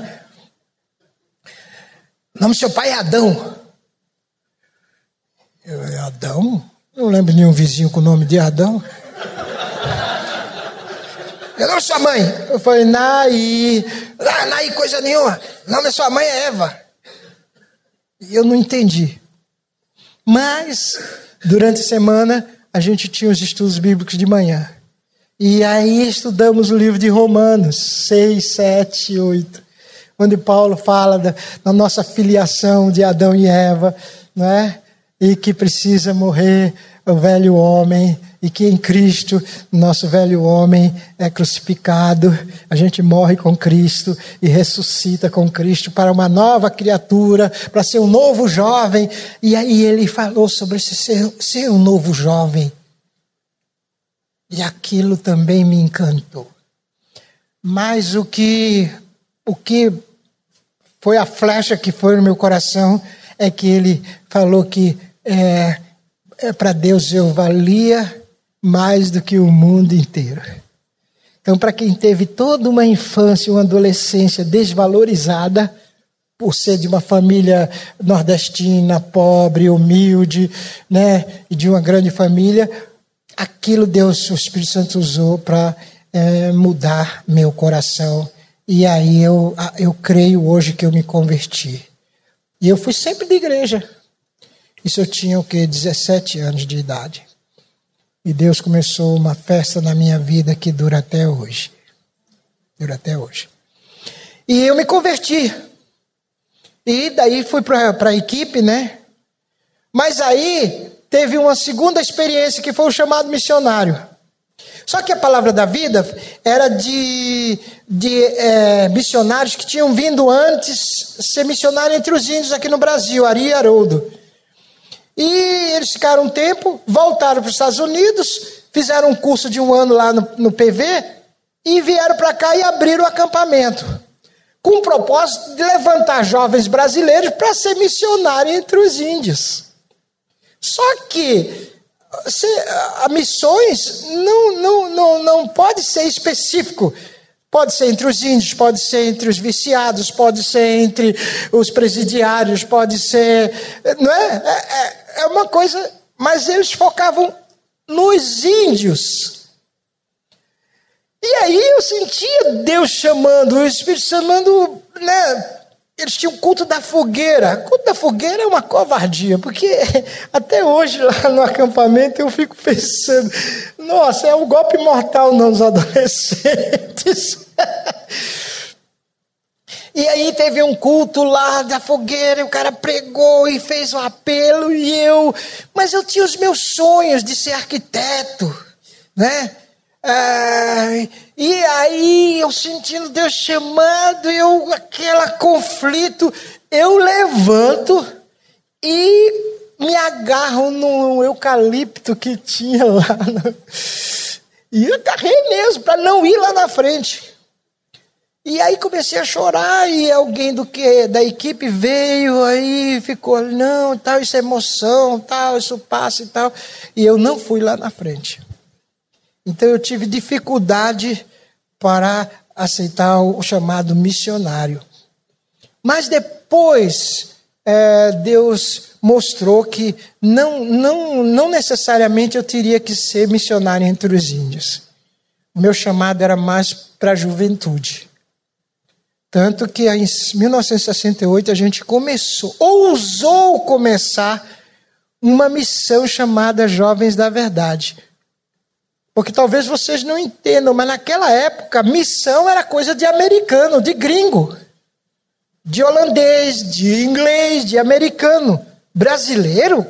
O nome do seu pai é Adão. Eu, é Adão? Não lembro nenhum vizinho com o nome de Adão. Eu não sua mãe. Eu falei, Naí. Ah, Naí, coisa nenhuma. O nome da sua mãe é Eva. E eu não entendi. Mas, durante a semana, a gente tinha os estudos bíblicos de manhã. E aí estudamos o livro de Romanos 6, 7 e 8, onde Paulo fala da, da nossa filiação de Adão e Eva, não é? e que precisa morrer o velho homem, e que em Cristo nosso velho homem é crucificado, a gente morre com Cristo e ressuscita com Cristo para uma nova criatura, para ser um novo jovem. E aí ele falou sobre esse ser, ser um novo jovem. E aquilo também me encantou. Mas o que, o que foi a flecha que foi no meu coração é que ele falou que é, é para Deus eu valia mais do que o mundo inteiro. Então, para quem teve toda uma infância, uma adolescência desvalorizada, por ser de uma família nordestina, pobre, humilde, né, e de uma grande família, aquilo Deus, o Espírito Santo usou para é, mudar meu coração. E aí eu, eu creio hoje que eu me converti. E eu fui sempre de igreja. Isso eu tinha o que 17 anos de idade. E Deus começou uma festa na minha vida que dura até hoje. Dura até hoje. E eu me converti. E daí fui para a equipe, né? Mas aí teve uma segunda experiência que foi o chamado missionário. Só que a palavra da vida era de, de é, missionários que tinham vindo antes ser missionário entre os índios aqui no Brasil, Ari e Haroldo. E eles ficaram um tempo, voltaram para os Estados Unidos, fizeram um curso de um ano lá no, no PV e vieram para cá e abriram o acampamento. Com o propósito de levantar jovens brasileiros para ser missionário entre os índios. Só que se, a missões não, não, não, não pode ser específico. Pode ser entre os índios, pode ser entre os viciados, pode ser entre os presidiários, pode ser. Não é? é, é, é uma coisa. Mas eles focavam nos índios. E aí eu sentia Deus chamando, o Espírito chamando, né? Eles tinham o culto da fogueira. O culto da fogueira é uma covardia, porque até hoje lá no acampamento eu fico pensando, nossa, é um golpe mortal nos adolescentes. E aí teve um culto lá da fogueira, e o cara pregou e fez um apelo, e eu. Mas eu tinha os meus sonhos de ser arquiteto, né? Ah, e aí eu sentindo Deus chamando, eu aquele conflito, eu levanto e me agarro no eucalipto que tinha lá. No... E agarrei mesmo para não ir lá na frente. E aí comecei a chorar e alguém do que da equipe veio aí ficou não tal isso é emoção tal isso passa e tal e eu não fui lá na frente. Então eu tive dificuldade para aceitar o chamado missionário. Mas depois é, Deus mostrou que não, não, não necessariamente eu teria que ser missionário entre os índios. O meu chamado era mais para a juventude. Tanto que em 1968 a gente começou, ousou começar uma missão chamada Jovens da Verdade. Porque talvez vocês não entendam, mas naquela época missão era coisa de americano, de gringo, de holandês, de inglês, de americano. Brasileiro?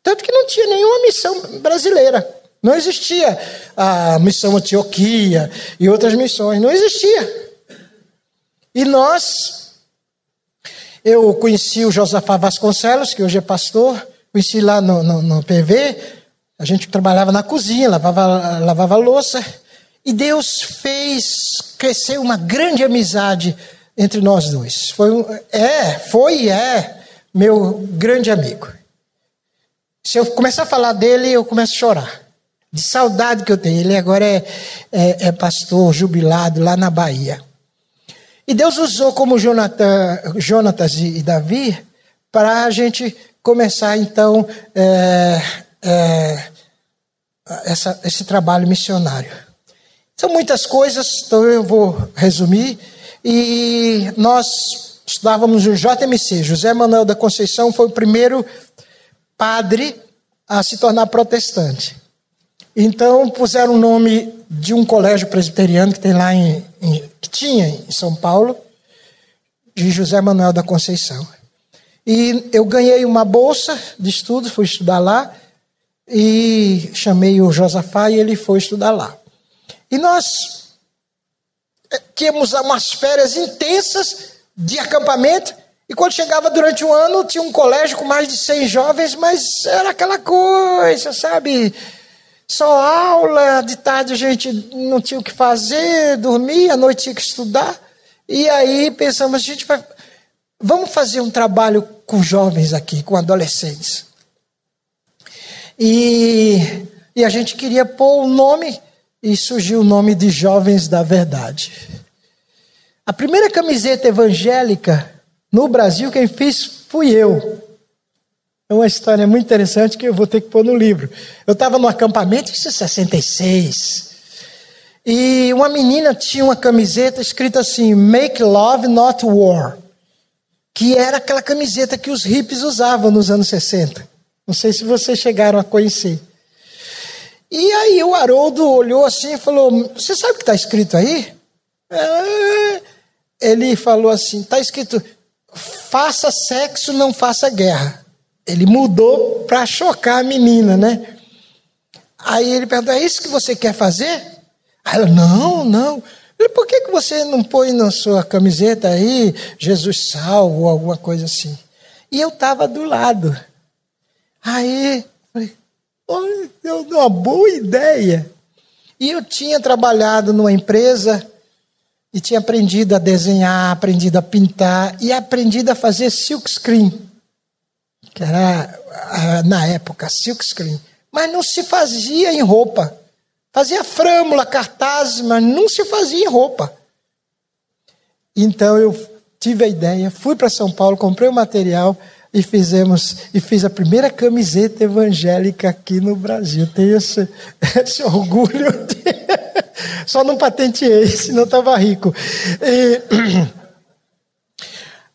Tanto que não tinha nenhuma missão brasileira. Não existia a missão Antioquia e outras missões, não existia. E nós, eu conheci o Josafá Vasconcelos, que hoje é pastor, conheci lá no, no, no PV, a gente trabalhava na cozinha, lavava, lavava louça, e Deus fez crescer uma grande amizade entre nós dois. Foi, é, foi e é meu grande amigo. Se eu começar a falar dele, eu começo a chorar. De saudade que eu tenho. Ele agora é, é, é pastor jubilado lá na Bahia. E Deus usou como Jonathan, Jonatas e, Davi para a gente começar então é, é, essa, esse trabalho missionário. São muitas coisas, então eu vou resumir. E nós estudávamos no JMC. José Manuel da Conceição foi o primeiro padre a se tornar protestante. Então puseram o nome de um colégio presbiteriano que tem lá em, em, que tinha em São Paulo, de José Manuel da Conceição. E eu ganhei uma bolsa de estudo, fui estudar lá e chamei o Josafá e ele foi estudar lá. E nós eh, tínhamos umas férias intensas de acampamento e quando chegava durante o ano tinha um colégio com mais de 100 jovens, mas era aquela coisa, sabe? Só aula, de tarde a gente não tinha o que fazer, dormia, à noite tinha que estudar. E aí pensamos, a gente vai. Vamos fazer um trabalho com jovens aqui, com adolescentes. E, e a gente queria pôr o nome, e surgiu o nome de Jovens da Verdade. A primeira camiseta evangélica no Brasil, quem fez fui eu. É uma história muito interessante que eu vou ter que pôr no livro. Eu estava no acampamento, é 66. E uma menina tinha uma camiseta escrita assim: Make Love, Not War. Que era aquela camiseta que os hippies usavam nos anos 60. Não sei se vocês chegaram a conhecer. E aí o Haroldo olhou assim e falou: Você sabe o que está escrito aí? É... Ele falou assim: Está escrito: Faça sexo, não faça guerra. Ele mudou para chocar a menina, né? Aí ele perguntou: É isso que você quer fazer? Aí ela: Não, não. Ele, por que, que você não põe na sua camiseta aí Jesus salvo ou alguma coisa assim? E eu estava do lado. Aí, falei, olha, deu uma boa ideia. E eu tinha trabalhado numa empresa e tinha aprendido a desenhar, aprendido a pintar e aprendido a fazer silk screen que era na época silkscreen, mas não se fazia em roupa. Fazia frâmula, cartazes, mas não se fazia em roupa. Então eu tive a ideia, fui para São Paulo, comprei o material e fizemos e fiz a primeira camiseta evangélica aqui no Brasil. Tenho esse, esse orgulho. De... Só não patenteei, senão estava rico. E...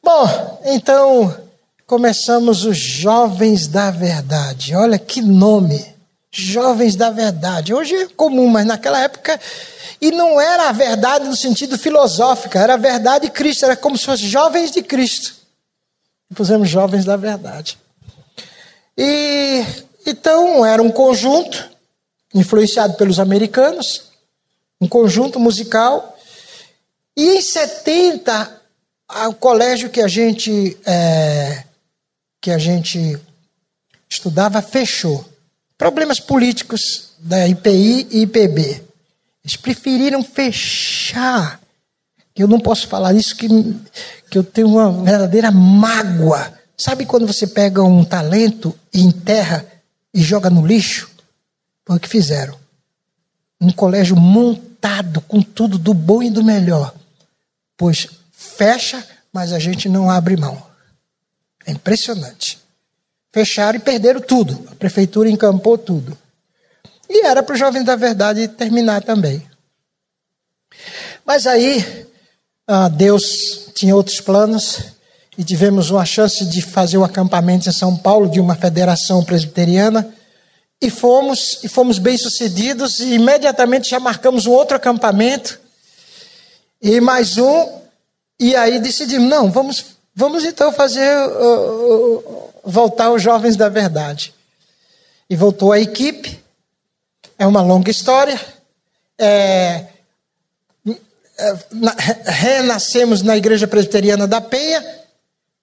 Bom, então começamos os Jovens da Verdade. Olha que nome! Jovens da Verdade. Hoje é comum, mas naquela época. E não era a verdade no sentido filosófico, era a verdade de Cristo, era como se fossem jovens de Cristo. E pusemos Jovens da Verdade. E então era um conjunto, influenciado pelos americanos, um conjunto musical. E em 70, o colégio que a gente é, que a gente estudava fechou. Problemas políticos da IPI e IPB. Eles preferiram fechar. Eu não posso falar isso que, que eu tenho uma verdadeira mágoa. Sabe quando você pega um talento e enterra e joga no lixo? Foi o que fizeram. Um colégio montado com tudo do bom e do melhor. Pois fecha, mas a gente não abre mão. É impressionante. Fecharam e perderam tudo. A prefeitura encampou tudo. E era para o Jovem da Verdade terminar também. Mas aí, ah, Deus tinha outros planos e tivemos uma chance de fazer um acampamento em São Paulo de uma federação presbiteriana e fomos e fomos bem sucedidos e imediatamente já marcamos um outro acampamento e mais um e aí decidimos não vamos vamos então fazer uh, uh, voltar os jovens da verdade. E voltou a equipe. É uma longa história. É, renascemos na igreja presbiteriana da Penha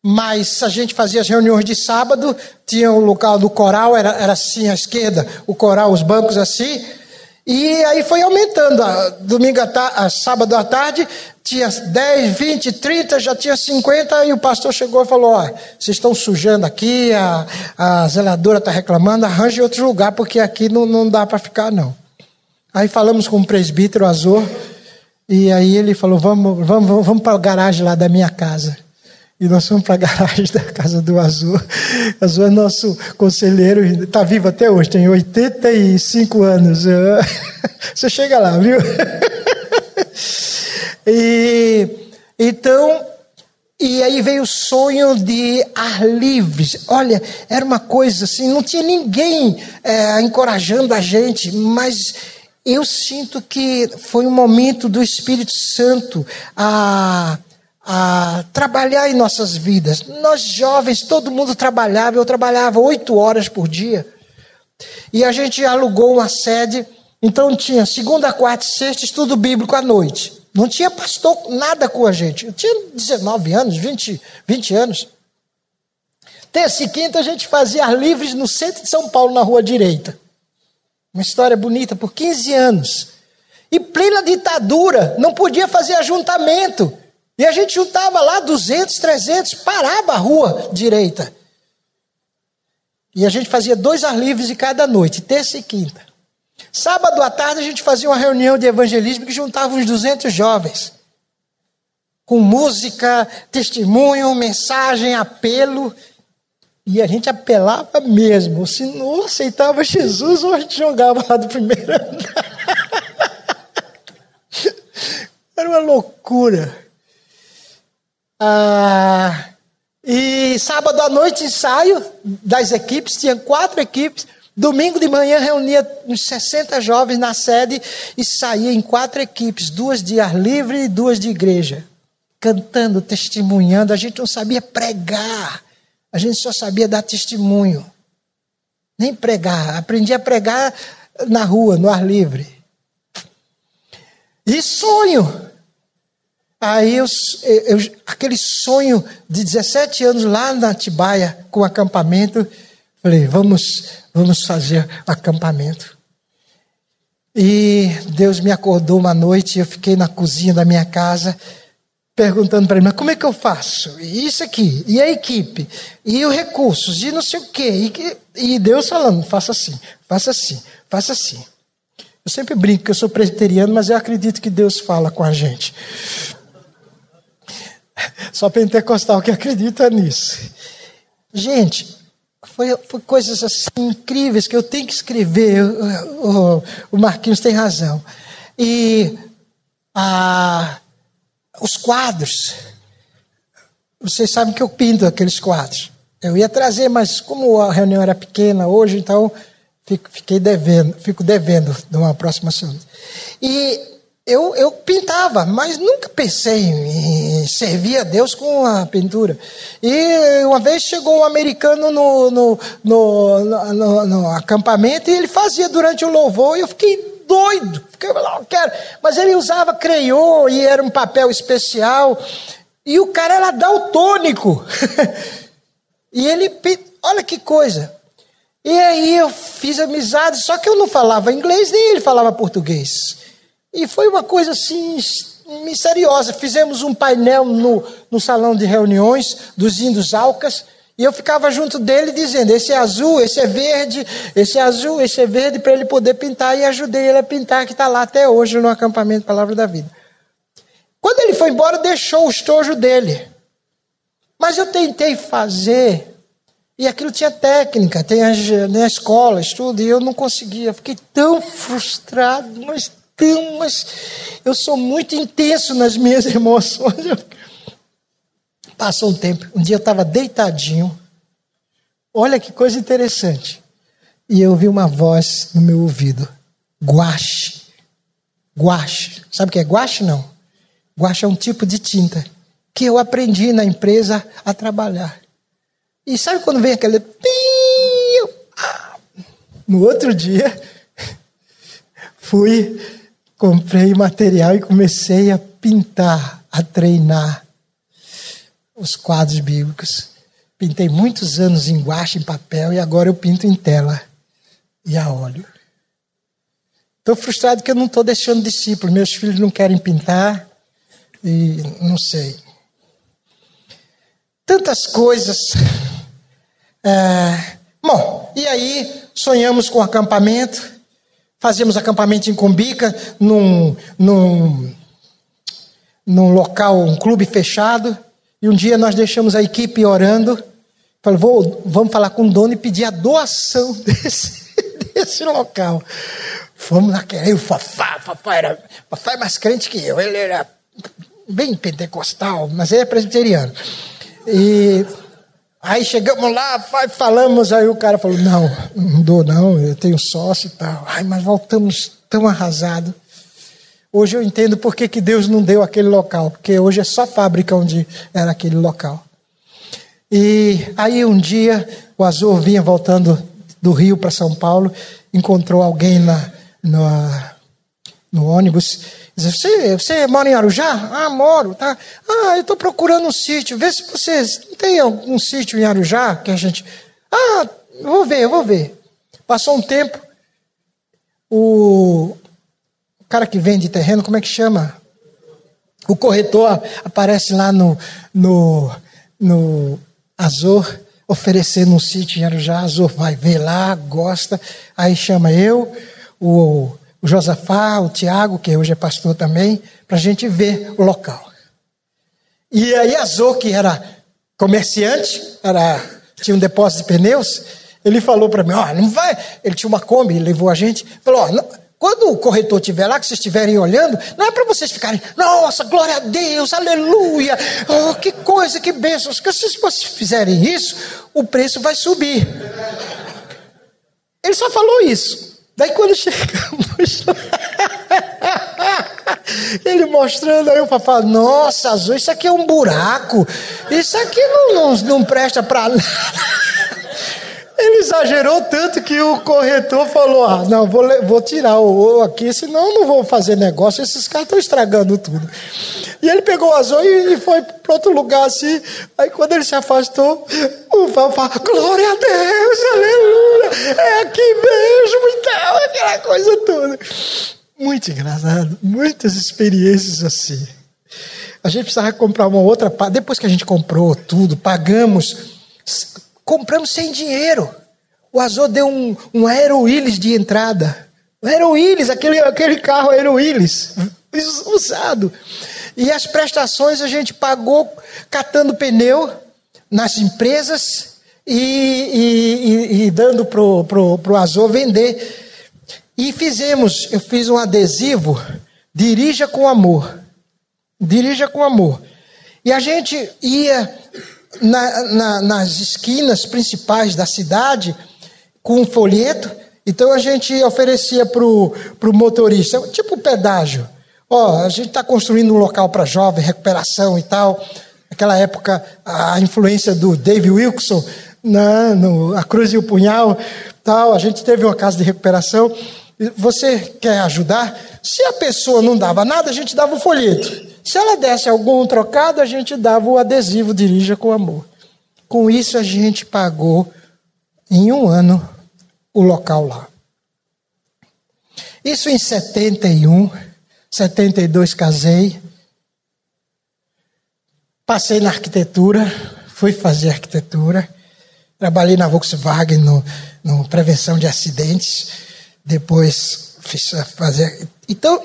mas a gente fazia as reuniões de sábado, tinha o local do coral, era, era assim à esquerda, o coral, os bancos assim, e aí foi aumentando. Domingo a, a sábado à tarde, tinha 10, 20, 30, já tinha 50, e o pastor chegou e falou: Ó, vocês estão sujando aqui, a, a zeladora está reclamando, arranje outro lugar, porque aqui não, não dá para ficar, não. Aí falamos com o presbítero Azor, e aí ele falou: vamos, vamos, vamos para a garagem lá da minha casa. E nós fomos para a garagem da casa do Azul. Azul é nosso conselheiro, está vivo até hoje, tem 85 anos. Você chega lá, viu? E então, e aí veio o sonho de ar livre. Olha, era uma coisa assim, não tinha ninguém é, encorajando a gente, mas eu sinto que foi um momento do Espírito Santo a a trabalhar em nossas vidas. Nós jovens, todo mundo trabalhava, eu trabalhava oito horas por dia. E a gente alugou uma sede, então tinha segunda, quarta e sexta, estudo bíblico à noite. Não tinha pastor nada com a gente. Eu tinha 19 anos, 20, 20 anos. Terça e quinta a gente fazia livres no centro de São Paulo, na rua direita. Uma história bonita, por 15 anos. E plena ditadura, não podia fazer ajuntamento. E a gente juntava lá 200, 300, parava a rua direita. E a gente fazia dois ar livres cada noite, terça e quinta. Sábado à tarde a gente fazia uma reunião de evangelismo que juntava uns 200 jovens. Com música, testemunho, mensagem, apelo. E a gente apelava mesmo. Se não aceitava Jesus, ou a gente jogava lá do primeiro andar. Era uma loucura. Ah, e sábado à noite ensaio das equipes, tinha quatro equipes. Domingo de manhã reunia uns 60 jovens na sede e saía em quatro equipes, duas de ar livre e duas de igreja, cantando, testemunhando. A gente não sabia pregar, a gente só sabia dar testemunho, nem pregar. Aprendi a pregar na rua, no ar livre. E sonho. Aí eu, eu, aquele sonho de 17 anos lá na Tibaia, com acampamento, falei, vamos, vamos fazer acampamento. E Deus me acordou uma noite, eu fiquei na cozinha da minha casa, perguntando para ele, mas como é que eu faço? E isso aqui, e a equipe, e os recursos, e não sei o quê. E, e Deus falando, faça assim, faça assim, faça assim. Eu sempre brinco que eu sou presbiteriano, mas eu acredito que Deus fala com a gente. Só pentecostal que acredita nisso. Gente, foi, foi, coisas assim incríveis que eu tenho que escrever. O, o Marquinhos tem razão. E a, os quadros. Vocês sabem que eu pinto aqueles quadros. Eu ia trazer, mas como a reunião era pequena hoje, então fico, fiquei devendo, fico devendo de uma próxima semana. E eu, eu pintava, mas nunca pensei em servir a Deus com a pintura. E uma vez chegou um americano no, no, no, no, no acampamento e ele fazia durante o louvor e eu fiquei doido. Fiquei, não quero. Mas ele usava creiô e era um papel especial. E o cara era daltônico. e ele, olha que coisa. E aí eu fiz amizade, só que eu não falava inglês, nem ele falava português. E foi uma coisa assim misteriosa. Fizemos um painel no, no salão de reuniões dos índios Alcas E eu ficava junto dele dizendo: esse é azul, esse é verde, esse é azul, esse é verde, para ele poder pintar. E ajudei ele a pintar, que está lá até hoje no acampamento Palavra da Vida. Quando ele foi embora, deixou o estojo dele. Mas eu tentei fazer, e aquilo tinha técnica, tem as, né, escolas, e eu não conseguia. Fiquei tão frustrado, mas tão, mas eu sou muito intenso nas minhas emoções. Passou um tempo, um dia eu estava deitadinho. Olha que coisa interessante. E eu ouvi uma voz no meu ouvido: guache. Guache. Sabe o que é guache? Não. Guache é um tipo de tinta que eu aprendi na empresa a trabalhar. E sabe quando vem aquele. No outro dia, fui, comprei material e comecei a pintar, a treinar os quadros bíblicos. Pintei muitos anos em guache, em papel, e agora eu pinto em tela e a óleo. Estou frustrado que eu não estou deixando discípulos. Meus filhos não querem pintar e não sei. Tantas coisas. É... Bom, e aí sonhamos com acampamento. Fazíamos acampamento em Cumbica, num, num, num local, um clube fechado. E um dia nós deixamos a equipe orando. Falei, vou, vamos falar com o dono e pedir a doação desse, desse local. Fomos naquele, o Fafá, Fafá era, Fafá é mais crente que eu, ele era bem pentecostal, mas ele é presbiteriano. E aí chegamos lá, falamos, aí o cara falou, não, não dou não, eu tenho sócio e tal. Ai, mas voltamos tão arrasados. Hoje eu entendo por que, que Deus não deu aquele local, porque hoje é só fábrica onde era aquele local. E aí um dia o Azul vinha voltando do Rio para São Paulo, encontrou alguém na, no, no ônibus. Disse, você, você mora em Arujá? Ah, moro, tá. Ah, eu estou procurando um sítio. Vê se vocês tem algum sítio em Arujá que a gente. Ah, vou ver, vou ver. Passou um tempo, o cara que vende terreno, como é que chama? O corretor aparece lá no, no, no Azor, oferecendo um sítio em Arujá. Azor vai ver lá, gosta, aí chama eu, o, o Josafá, o Tiago, que hoje é pastor também, para a gente ver o local. E aí Azor, que era comerciante, era, tinha um depósito de pneus, ele falou para mim, ó, oh, não vai, ele tinha uma Kombi, levou a gente, falou, ó, oh, quando o corretor estiver lá, que vocês estiverem olhando, não é para vocês ficarem, nossa, glória a Deus, aleluia, oh, que coisa, que bênção. Porque se vocês fizerem isso, o preço vai subir. Ele só falou isso. Daí quando chegamos ele mostrando aí o papai, nossa, azul, isso aqui é um buraco, isso aqui não, não, não presta para nada. Ele exagerou tanto que o corretor falou: ah, não, vou, vou tirar o, o aqui, senão não vou fazer negócio, esses caras estão estragando tudo. E ele pegou o azul e, foi para outro lugar assim. Aí quando ele se afastou, o Fafá, glória a Deus, aleluia, é aqui mesmo e tal, aquela coisa toda. Muito engraçado, muitas experiências assim. A gente precisava comprar uma outra, depois que a gente comprou tudo, pagamos Compramos sem dinheiro. O Azul deu um, um Aero Willis de entrada. O Aero Willis, aquele, aquele carro Aero Willis, usado. E as prestações a gente pagou catando pneu nas empresas e, e, e, e dando para o pro, pro Azul vender. E fizemos, eu fiz um adesivo, dirija com amor. Dirija com amor. E a gente ia na, na, nas esquinas principais da cidade com um folheto. Então a gente oferecia para o motorista, tipo pedágio. Ó, a gente está construindo um local para jovem, recuperação e tal. Naquela época, a influência do Dave Wilson, na, no, a Cruz e o Punhal, tal. A gente teve uma casa de recuperação. Você quer ajudar? Se a pessoa não dava nada, a gente dava o folheto. Se ela desse algum trocado, a gente dava o adesivo Dirija com Amor. Com isso, a gente pagou em um ano o local lá. Isso em 71, 72 casei. Passei na arquitetura, fui fazer arquitetura. Trabalhei na Volkswagen no, no prevenção de acidentes. Depois fiz fazer. Então,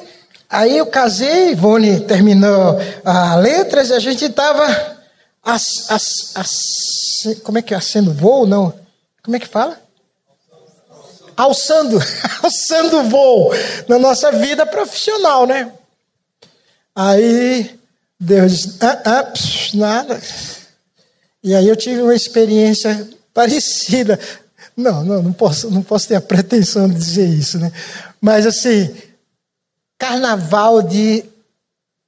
aí eu casei, Ivone terminou a letras e a gente estava. Como é que é? Acendo voo? Não. Como é que fala? Alçando, alçando voo na nossa vida profissional, né? Aí Deus disse: ah, ah, nada. E aí eu tive uma experiência parecida. Não, não, não posso, não posso ter a pretensão de dizer isso, né? Mas assim, carnaval de,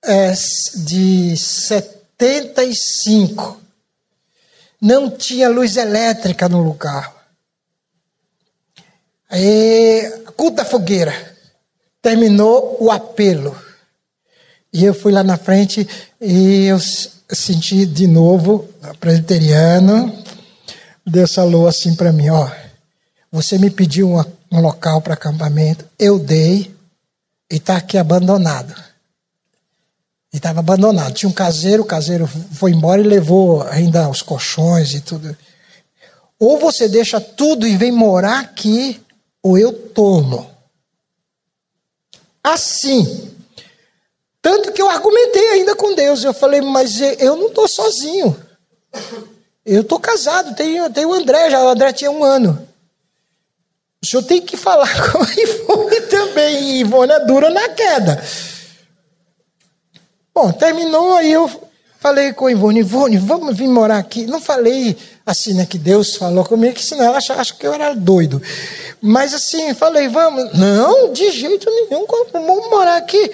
é, de 75. Não tinha luz elétrica no lugar. Aí, culto da fogueira. Terminou o apelo. E eu fui lá na frente e eu senti de novo, presbiteriano, Deus falou assim para mim, ó, você me pediu uma, um local para acampamento, eu dei e está aqui abandonado. E estava abandonado. Tinha um caseiro, o caseiro foi embora e levou ainda os colchões e tudo. Ou você deixa tudo e vem morar aqui, ou eu tomo. Assim. Tanto que eu argumentei ainda com Deus. Eu falei, mas eu não estou sozinho. Eu estou casado, tenho, tenho o André, já o André tinha um ano. O senhor tem que falar com a Ivone também. Ivone é dura na queda. Bom, terminou, aí eu falei com a Ivone, Ivone, vamos vir morar aqui. Não falei assim, né, que Deus falou comigo, que senão ela acha, acha que eu era doido. Mas assim, falei, vamos. Não, de jeito nenhum, vamos morar aqui.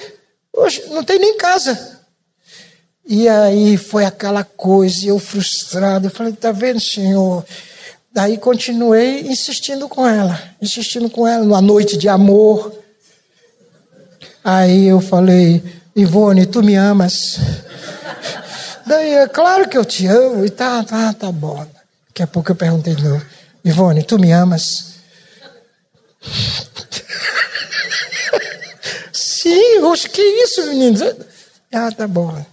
Hoje não tem nem casa. E aí foi aquela coisa, eu frustrado, eu falei, tá vendo, senhor? Daí continuei insistindo com ela, insistindo com ela, numa noite de amor. Aí eu falei, Ivone, tu me amas? Daí, é claro que eu te amo, e tá, tá, tá bom. Daqui a pouco eu perguntei de novo, Ivone, tu me amas? Sim, oxe, que isso, menino? Ah, tá bom.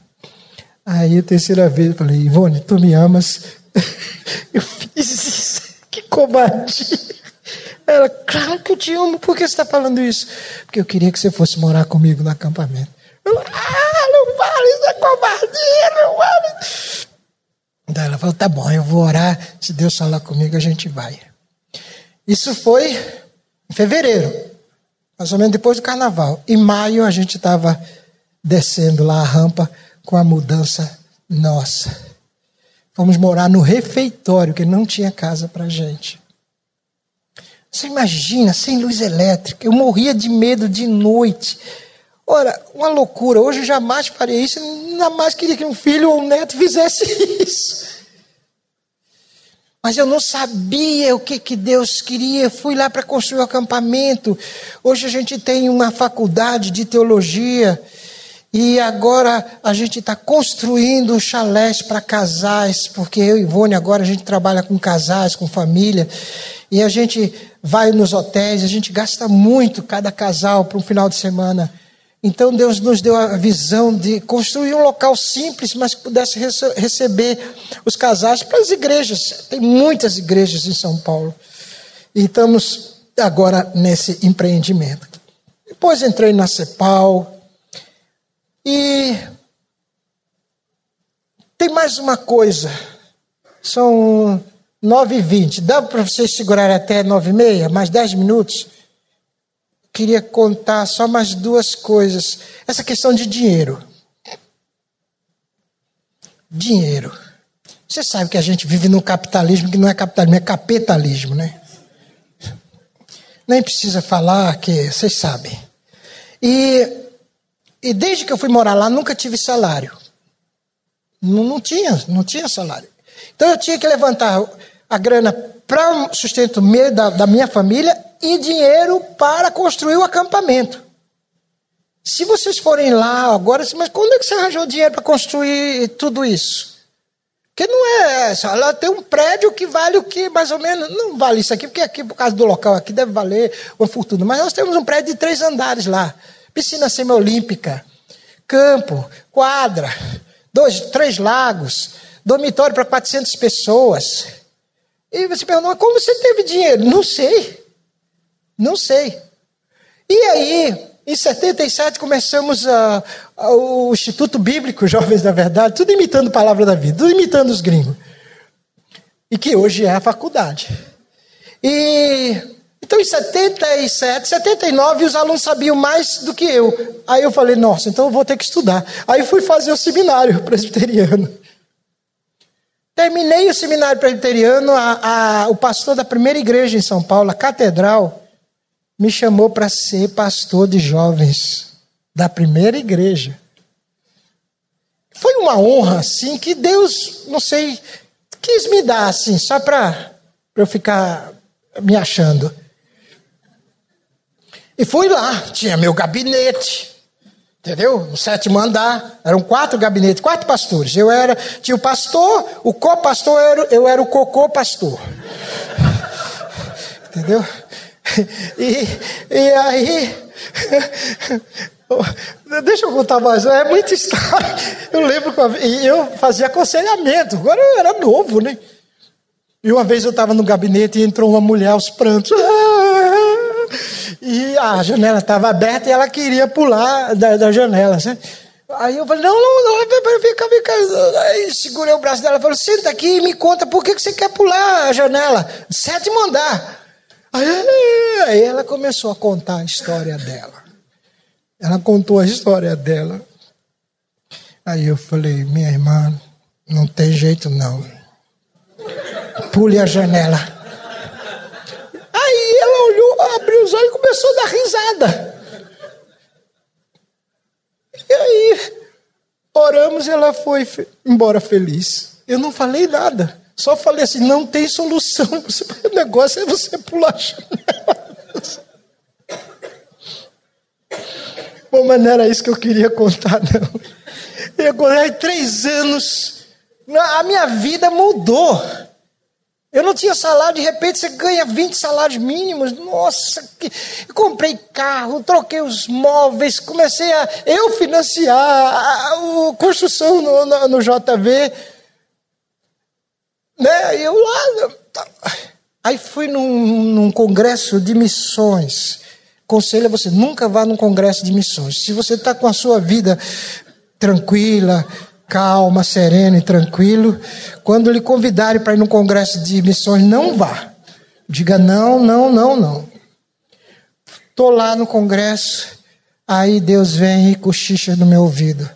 Aí a terceira vez eu falei, Ivone, tu me amas? Eu fiz isso. Que covardia. Ela, claro que eu te amo. Por que você está falando isso? Porque eu queria que você fosse morar comigo no acampamento. Eu, ah, não vale, isso é covardia, não vale. Daí ela falou, tá bom, eu vou orar. Se Deus falar comigo, a gente vai. Isso foi em fevereiro, mais ou menos depois do carnaval. Em maio a gente estava descendo lá a rampa com a mudança nossa. Fomos morar no refeitório, que não tinha casa para gente. Você imagina, sem luz elétrica, eu morria de medo de noite. Ora, uma loucura. Hoje eu jamais faria isso, ainda mais queria que um filho ou um neto fizesse isso. Mas eu não sabia o que, que Deus queria. Eu fui lá para construir o um acampamento. Hoje a gente tem uma faculdade de teologia e agora a gente está construindo chalés para casais, porque eu e Ivone agora a gente trabalha com casais, com família, e a gente vai nos hotéis, a gente gasta muito cada casal para um final de semana. Então Deus nos deu a visão de construir um local simples, mas que pudesse receber os casais para as igrejas. Tem muitas igrejas em São Paulo. E estamos agora nesse empreendimento. Depois entrei na CEPAL, e tem mais uma coisa. São 9h20. Dá para vocês segurarem até 9h30? Mais 10 minutos? Queria contar só mais duas coisas. Essa questão de dinheiro. Dinheiro. Você sabe que a gente vive num capitalismo que não é capitalismo, é capitalismo, né? Nem precisa falar que vocês sabem. E e desde que eu fui morar lá, nunca tive salário. Não, não tinha, não tinha salário. Então eu tinha que levantar a grana para o sustento meu, da, da minha família e dinheiro para construir o acampamento. Se vocês forem lá agora, mas quando é que você arranjou dinheiro para construir tudo isso? Porque não é só, lá tem um prédio que vale o que mais ou menos, não vale isso aqui, porque aqui, por causa do local aqui, deve valer uma fortuna. Mas nós temos um prédio de três andares lá piscina semiolímpica, campo, quadra, dois, três lagos, dormitório para 400 pessoas. E você pergunta, como você teve dinheiro? Não sei. Não sei. E aí, em 77, começamos a, a, o Instituto Bíblico Jovens da Verdade, tudo imitando a palavra da vida, tudo imitando os gringos. E que hoje é a faculdade. E então, em 77, 79, os alunos sabiam mais do que eu. Aí eu falei, nossa, então eu vou ter que estudar. Aí fui fazer o seminário presbiteriano. Terminei o seminário presbiteriano, a, a, o pastor da primeira igreja em São Paulo, a catedral, me chamou para ser pastor de jovens da primeira igreja. Foi uma honra, assim, que Deus, não sei, quis me dar, assim, só para eu ficar me achando. E fui lá, tinha meu gabinete, Entendeu? No sétimo andar, eram quatro gabinetes, quatro pastores. Eu era, tinha o pastor, o co-pastor, eu, eu era o cocô-pastor. Entendeu? E, e aí. Deixa eu contar mais, é muita história. Eu lembro que eu fazia aconselhamento, agora eu era novo, né? E uma vez eu estava no gabinete e entrou uma mulher aos prantos. E a janela estava aberta e ela queria pular da, da janela. Sabe? Aí eu falei, não, não, não, vem cá, vem cá. Aí segurei o braço dela e falei, senta aqui e me conta por que, que você quer pular a janela. Sétimo andar. Aí ela começou a contar a história dela. Ela contou a história dela. Aí eu falei, minha irmã, não tem jeito não. Pule a janela abriu os olhos e começou a dar risada. E aí, oramos e ela foi embora feliz. Eu não falei nada. Só falei assim: não tem solução. O negócio é você pular a janela. Bom, mas não era isso que eu queria contar, não. Eu acordei três anos. A minha vida mudou. Eu não tinha salário, de repente você ganha 20 salários mínimos. Nossa, que... comprei carro, troquei os móveis, comecei a eu financiar a, a, a construção no, no, no, JV. Né? Eu lá. Tá. Aí fui num, num congresso de missões. Conselho é você nunca vá num congresso de missões. Se você está com a sua vida tranquila, calma, sereno e tranquilo. Quando lhe convidarem para ir no congresso de missões, não vá. Diga não, não, não, não. Estou lá no congresso, aí Deus vem e cochicha no meu ouvido.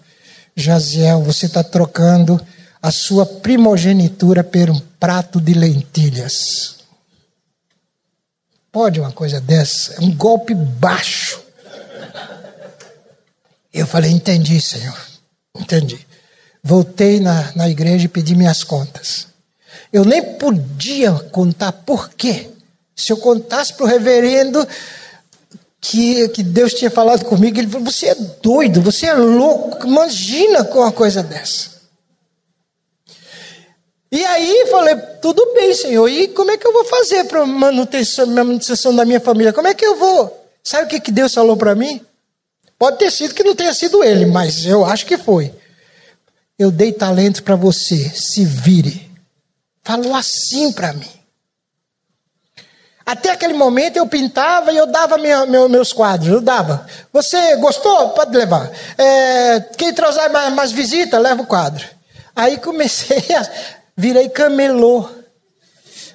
Jaziel, você está trocando a sua primogenitura por um prato de lentilhas. Pode uma coisa dessa? É um golpe baixo. Eu falei, entendi, Senhor. Entendi. Voltei na, na igreja e pedi minhas contas. Eu nem podia contar por quê. Se eu contasse para o reverendo que, que Deus tinha falado comigo, ele falou: Você é doido, você é louco, imagina com uma coisa dessa. E aí falei: Tudo bem, Senhor, e como é que eu vou fazer para manutenção, manutenção da minha família? Como é que eu vou? Sabe o que, que Deus falou para mim? Pode ter sido que não tenha sido ele, mas eu acho que foi eu dei talento para você, se vire. Falou assim para mim. Até aquele momento eu pintava e eu dava minha, meu, meus quadros, eu dava. Você gostou? Pode levar. É, quem trouxer mais, mais visita, leva o quadro. Aí comecei a. Virei camelô.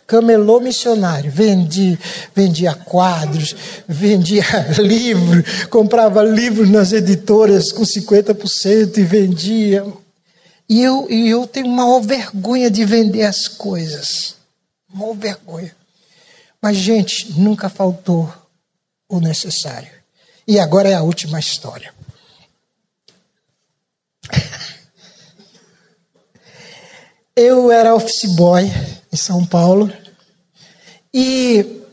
Camelô missionário. Vendi, vendia quadros, vendia livro, comprava livros nas editoras com 50% e vendia. E eu, e eu tenho uma vergonha de vender as coisas. Uma vergonha. Mas, gente, nunca faltou o necessário. E agora é a última história. Eu era office boy em São Paulo. E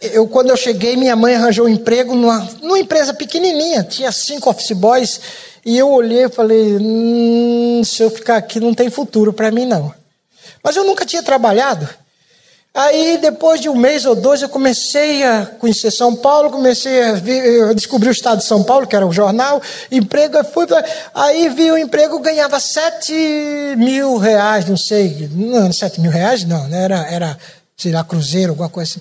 eu, quando eu cheguei, minha mãe arranjou um emprego numa, numa empresa pequenininha. Tinha cinco office boys e eu olhei e falei: hum, se eu ficar aqui não tem futuro para mim, não. Mas eu nunca tinha trabalhado. Aí, depois de um mês ou dois, eu comecei a conhecer São Paulo, comecei a, ver, descobrir o estado de São Paulo, que era o jornal, emprego, fui aí vi o emprego, ganhava sete mil reais, não sei, não, sete mil reais não, né? era, era, sei lá, cruzeiro, alguma coisa assim.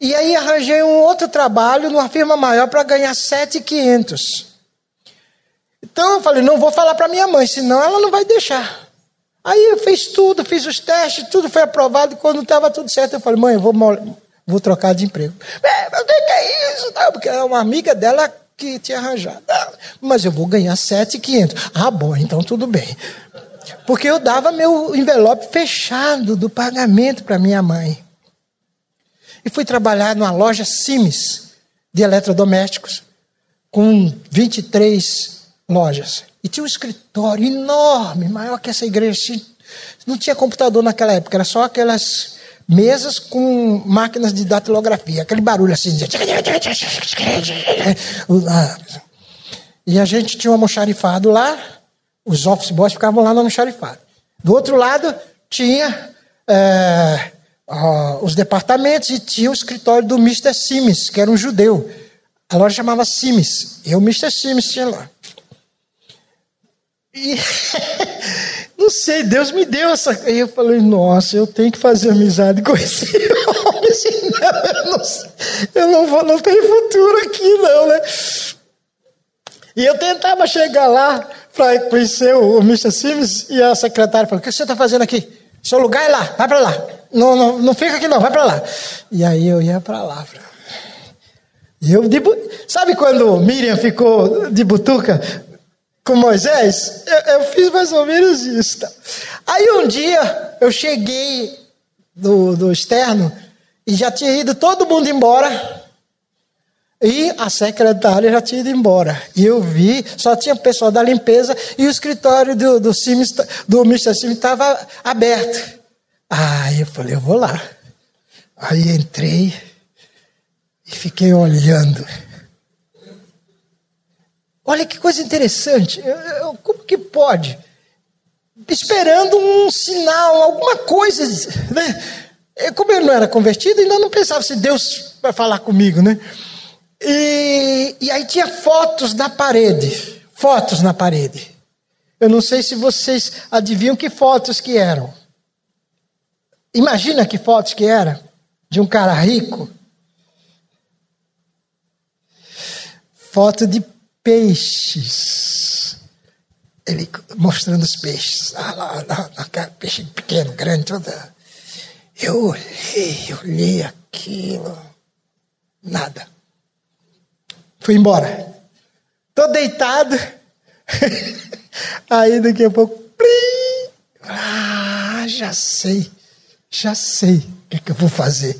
E aí arranjei um outro trabalho numa firma maior para ganhar sete quinhentos. Então eu falei, não vou falar para minha mãe, senão ela não vai deixar. Aí eu fiz tudo, fiz os testes, tudo foi aprovado. E quando estava tudo certo, eu falei, mãe, eu vou, vou trocar de emprego. É, mas o que é isso? Não, porque é uma amiga dela que tinha arranjado. Não, mas eu vou ganhar 7,500. Ah, bom, então tudo bem. Porque eu dava meu envelope fechado do pagamento para minha mãe. E fui trabalhar numa loja Sims de eletrodomésticos, com 23 lojas. E tinha um escritório enorme, maior que essa igreja. Não tinha computador naquela época, era só aquelas mesas com máquinas de datilografia, aquele barulho assim. E a gente tinha um almoxarifado lá, os office boys ficavam lá no almoxarifado. Do outro lado tinha é, os departamentos e tinha o escritório do Mr. Sims, que era um judeu. A loja chamava Sims. E o Mr. Sims tinha lá. E não sei, Deus me deu essa. E eu falei, nossa, eu tenho que fazer amizade com esse homem, senão eu não, não vou, não tenho futuro aqui, não, né? E eu tentava chegar lá para conhecer o, Mr. Sims e a secretária falou: O que você está fazendo aqui? Seu lugar é lá, vai para lá. Não, não, não fica aqui, não, vai para lá. E aí eu ia para lá. E eu, de, sabe quando Miriam ficou de butuca? Com Moisés, eu, eu, fiz mais ou menos isso. Tá? Aí um dia eu cheguei do, do externo e já tinha ido todo mundo embora. E a secretária já tinha ido embora. E eu vi, só tinha pessoal da limpeza e o escritório do, do, Sims, do Mr. Sims estava aberto. Aí eu falei, eu vou lá. Aí entrei e fiquei olhando. Olha que coisa interessante. Como que pode? Esperando um sinal, alguma coisa. Né? Como eu não era convertido, ainda não pensava se Deus vai falar comigo, né? E, e aí tinha fotos na parede. Fotos na parede. Eu não sei se vocês adivinham que fotos que eram. Imagina que fotos que eram de um cara rico. Foto de peixes. Ele mostrando os peixes. Ah, lá, lá, lá, peixe pequeno, grande, toda. Eu olhei, olhei aquilo. Nada. Fui embora. Tô deitado. Aí daqui a pouco. Plim! Ah, já sei. Já sei o que, é que eu vou fazer.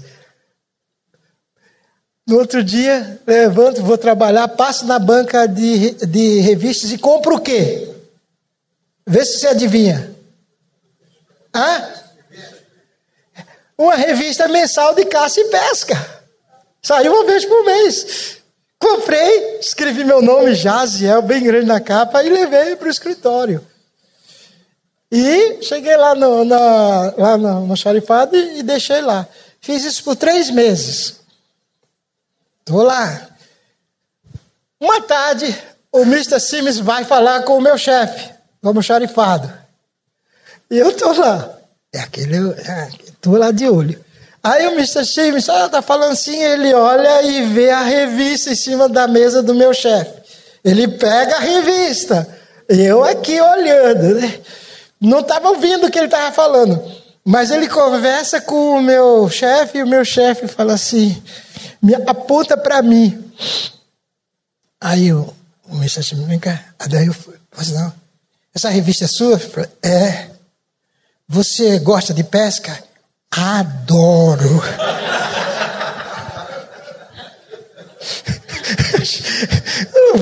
No outro dia, levanto, vou trabalhar, passo na banca de, de revistas e compro o quê? Vê se você adivinha. Hã? Uma revista mensal de caça e pesca. Saiu uma vez por mês. Comprei, escrevi meu nome, Jaziel, bem grande na capa, e levei para o escritório. E cheguei lá no, na, lá no, no xarifado e, e deixei lá. Fiz isso por três meses. Estou lá. Uma tarde, o Mr. Sims vai falar com o meu chefe, como xarifado. E eu estou lá. É aquele, estou é, lá de olho. Aí o Mr. Sims ah, tá falando assim, ele olha e vê a revista em cima da mesa do meu chefe. Ele pega a revista. Eu aqui olhando, né? Não estava ouvindo o que ele estava falando. Mas ele conversa com o meu chefe e o meu chefe fala assim: me aponta para mim. Aí o, o ministro assim, vem cá. Aí eu falei, não, essa revista é sua? Falei, é. Você gosta de pesca? Adoro.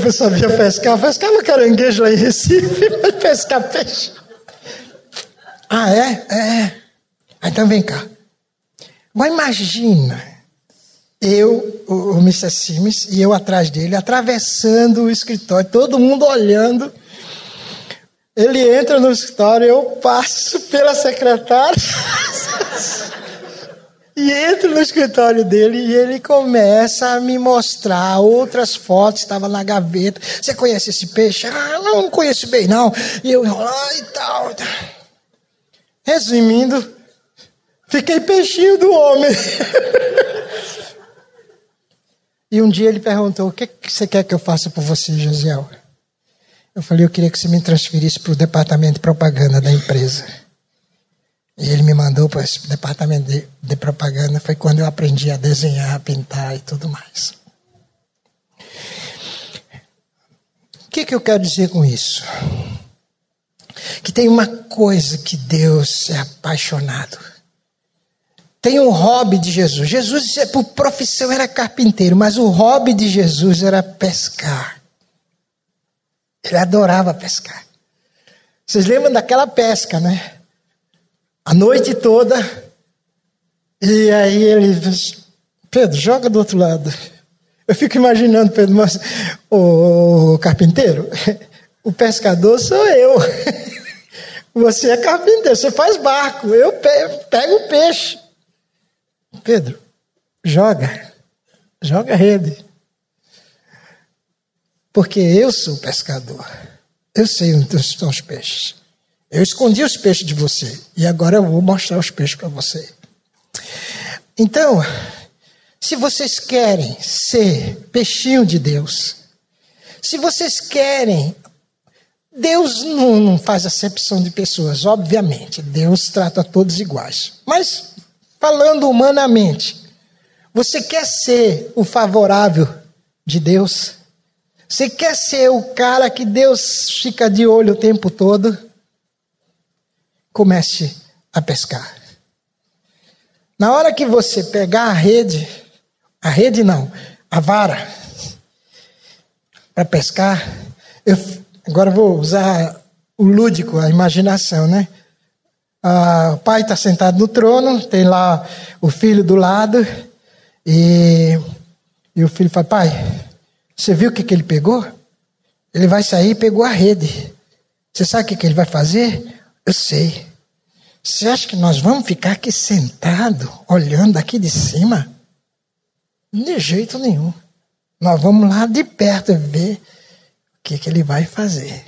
Eu sabia pescar, pescava caranguejo lá em Recife, mas pescar peixe. Ah, é? É. Então vem cá. Mas imagina eu, o, Mr. Sims, e eu atrás dele, atravessando o escritório, todo mundo olhando. Ele entra no escritório, eu passo pela secretária. E entro no escritório dele e ele começa a me mostrar outras fotos, estava na gaveta. Você conhece esse peixe? Ah, não, conheço bem, não. E eu enrolar e tal. Resumindo, fiquei peixinho do homem. e um dia ele perguntou: O que, que você quer que eu faça por você, Josiel? Eu falei: Eu queria que você me transferisse para o departamento de propaganda da empresa. E ele me mandou para esse departamento de, de, propaganda. Foi quando eu aprendi a desenhar, a pintar e tudo mais. O que, que eu quero dizer com isso? Que tem uma coisa que Deus é apaixonado. Tem um hobby de Jesus. Jesus, por profissão, era carpinteiro, mas o hobby de Jesus era pescar. Ele adorava pescar. Vocês lembram daquela pesca, né? a noite toda. E aí ele diz, Pedro, joga do outro lado. Eu fico imaginando, Pedro, mas o carpinteiro, o pescador sou eu. Você é carpinteiro, você faz barco, eu pego o peixe. Pedro, joga, joga a rede. Porque eu sou pescador. Eu sei onde estão os peixes. Eu escondi os peixes de você e agora eu vou mostrar os peixes para você. Então, se vocês querem ser peixinho de Deus, se vocês querem. Deus não, não faz acepção de pessoas, obviamente. Deus trata todos iguais. Mas, falando humanamente, você quer ser o favorável de Deus? Você quer ser o cara que Deus fica de olho o tempo todo? comece a pescar. Na hora que você pegar a rede, a rede não, a vara, para pescar, eu agora vou usar o lúdico, a imaginação, né? Ah, o pai está sentado no trono, tem lá o filho do lado, e, e o filho fala: Pai, você viu o que, que ele pegou? Ele vai sair e pegou a rede. Você sabe o que, que ele vai fazer? Eu sei. Você acha que nós vamos ficar aqui sentado, olhando aqui de cima? De jeito nenhum. Nós vamos lá de perto ver o que, que ele vai fazer.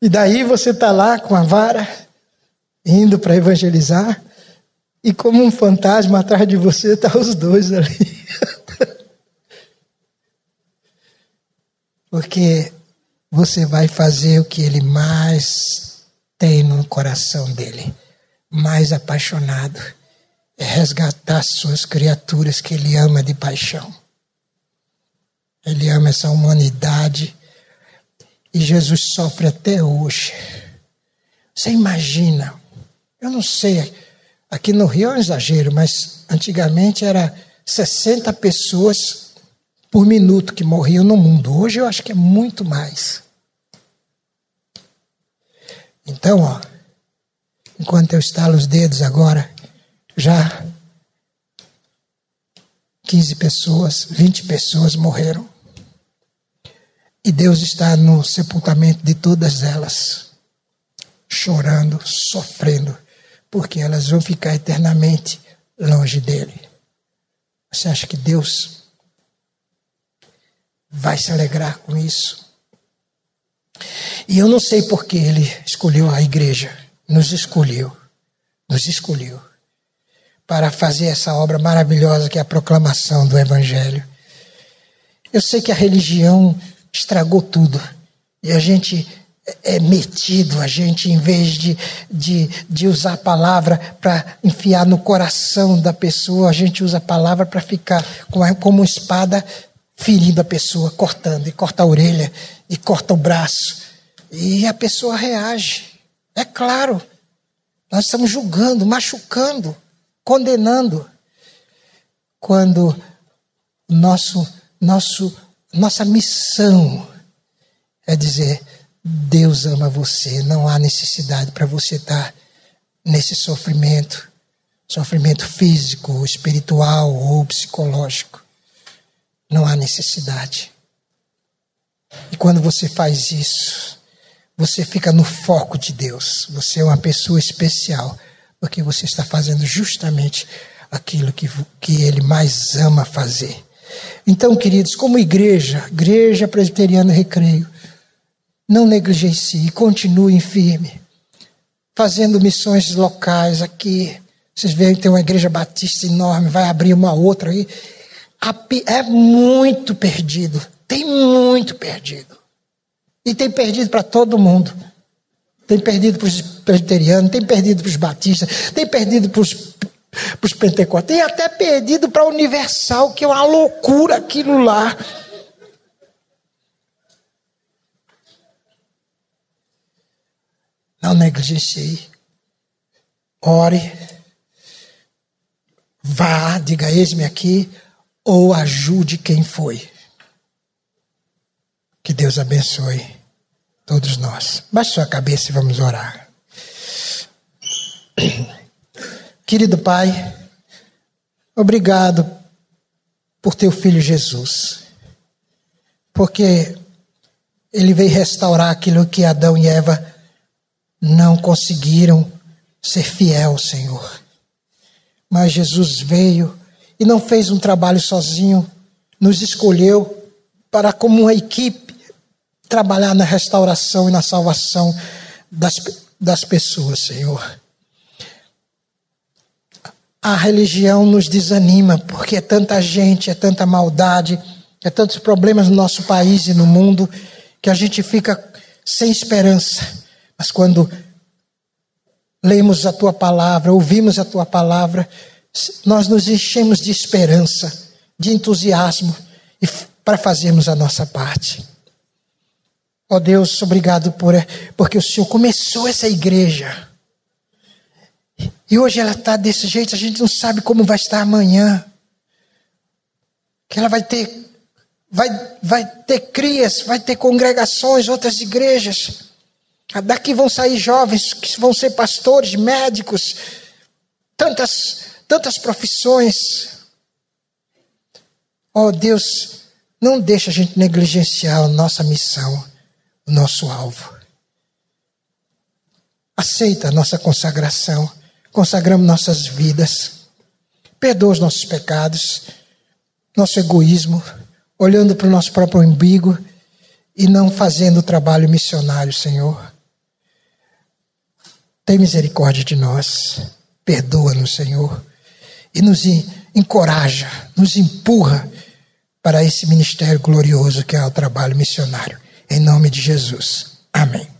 E daí você está lá com a vara, indo para evangelizar, e como um fantasma atrás de você, tá os dois ali. Porque você vai fazer o que ele mais tem no coração dele, mais apaixonado, é resgatar suas criaturas que ele ama de paixão. Ele ama essa humanidade e Jesus sofre até hoje. Você imagina, eu não sei, aqui no Rio é um exagero, mas antigamente era 60 pessoas por minuto que morriam no mundo. Hoje eu acho que é muito mais. Então, ó, enquanto eu estalo os dedos agora, já 15 pessoas, 20 pessoas morreram. E Deus está no sepultamento de todas elas, chorando, sofrendo, porque elas vão ficar eternamente longe dele. Você acha que Deus vai se alegrar com isso? E eu não sei por que ele escolheu a igreja, nos escolheu, nos escolheu para fazer essa obra maravilhosa que é a proclamação do Evangelho. Eu sei que a religião estragou tudo e a gente é metido, a gente, em vez de, de, de usar a palavra para enfiar no coração da pessoa, a gente usa a palavra para ficar como uma espada ferindo a pessoa, cortando, e corta a orelha, e corta o braço, e a pessoa reage. É claro, nós estamos julgando, machucando, condenando. Quando nosso, nosso, nossa missão é dizer: Deus ama você, não há necessidade para você estar nesse sofrimento, sofrimento físico, espiritual ou psicológico. Não há necessidade. E quando você faz isso, você fica no foco de Deus. Você é uma pessoa especial, porque você está fazendo justamente aquilo que, que ele mais ama fazer. Então, queridos, como igreja, Igreja Presbiteriana Recreio, não negligencie, continue firme, fazendo missões locais aqui. Vocês veem que tem uma igreja batista enorme, vai abrir uma outra aí. É muito perdido, tem muito perdido. E tem perdido para todo mundo. Tem perdido para os presbiterianos, tem perdido para os batistas, tem perdido para os, pentecostais, tem até perdido para a Universal, que é uma loucura aquilo lá. Não negligencie. Ore. Vá, diga, eis-me aqui, ou ajude quem foi. Que Deus abençoe todos nós. Baixe sua cabeça e vamos orar. Querido Pai, obrigado por teu filho Jesus, porque ele veio restaurar aquilo que Adão e Eva não conseguiram ser fiel, Senhor. Mas Jesus veio e não fez um trabalho sozinho, nos escolheu para, como uma equipe, trabalhar na restauração e na salvação das, das pessoas, Senhor. A religião nos desanima, porque é tanta gente, é tanta maldade, é tantos problemas no nosso país e no mundo, que a gente fica sem esperança. Mas quando lemos a tua palavra, ouvimos a tua palavra, nós nos enchemos de esperança, de entusiasmo para fazermos a nossa parte. Ó oh Deus, obrigado por porque o Senhor começou essa igreja. E hoje ela está desse jeito, a gente não sabe como vai estar amanhã. Que ela vai ter vai, vai ter crias, vai ter congregações, outras igrejas. Daqui vão sair jovens que vão ser pastores, médicos, tantas, tantas profissões. Oh Deus, não deixa a gente negligenciar a nossa missão, o nosso alvo. Aceita a nossa consagração, consagramos nossas vidas, perdoa os nossos pecados, nosso egoísmo, olhando para o nosso próprio umbigo e não fazendo o trabalho missionário, Senhor. Tem misericórdia de nós, perdoa-nos, Senhor, e nos encoraja, nos empurra para esse ministério glorioso que é o trabalho missionário. Em nome de Jesus. Amém.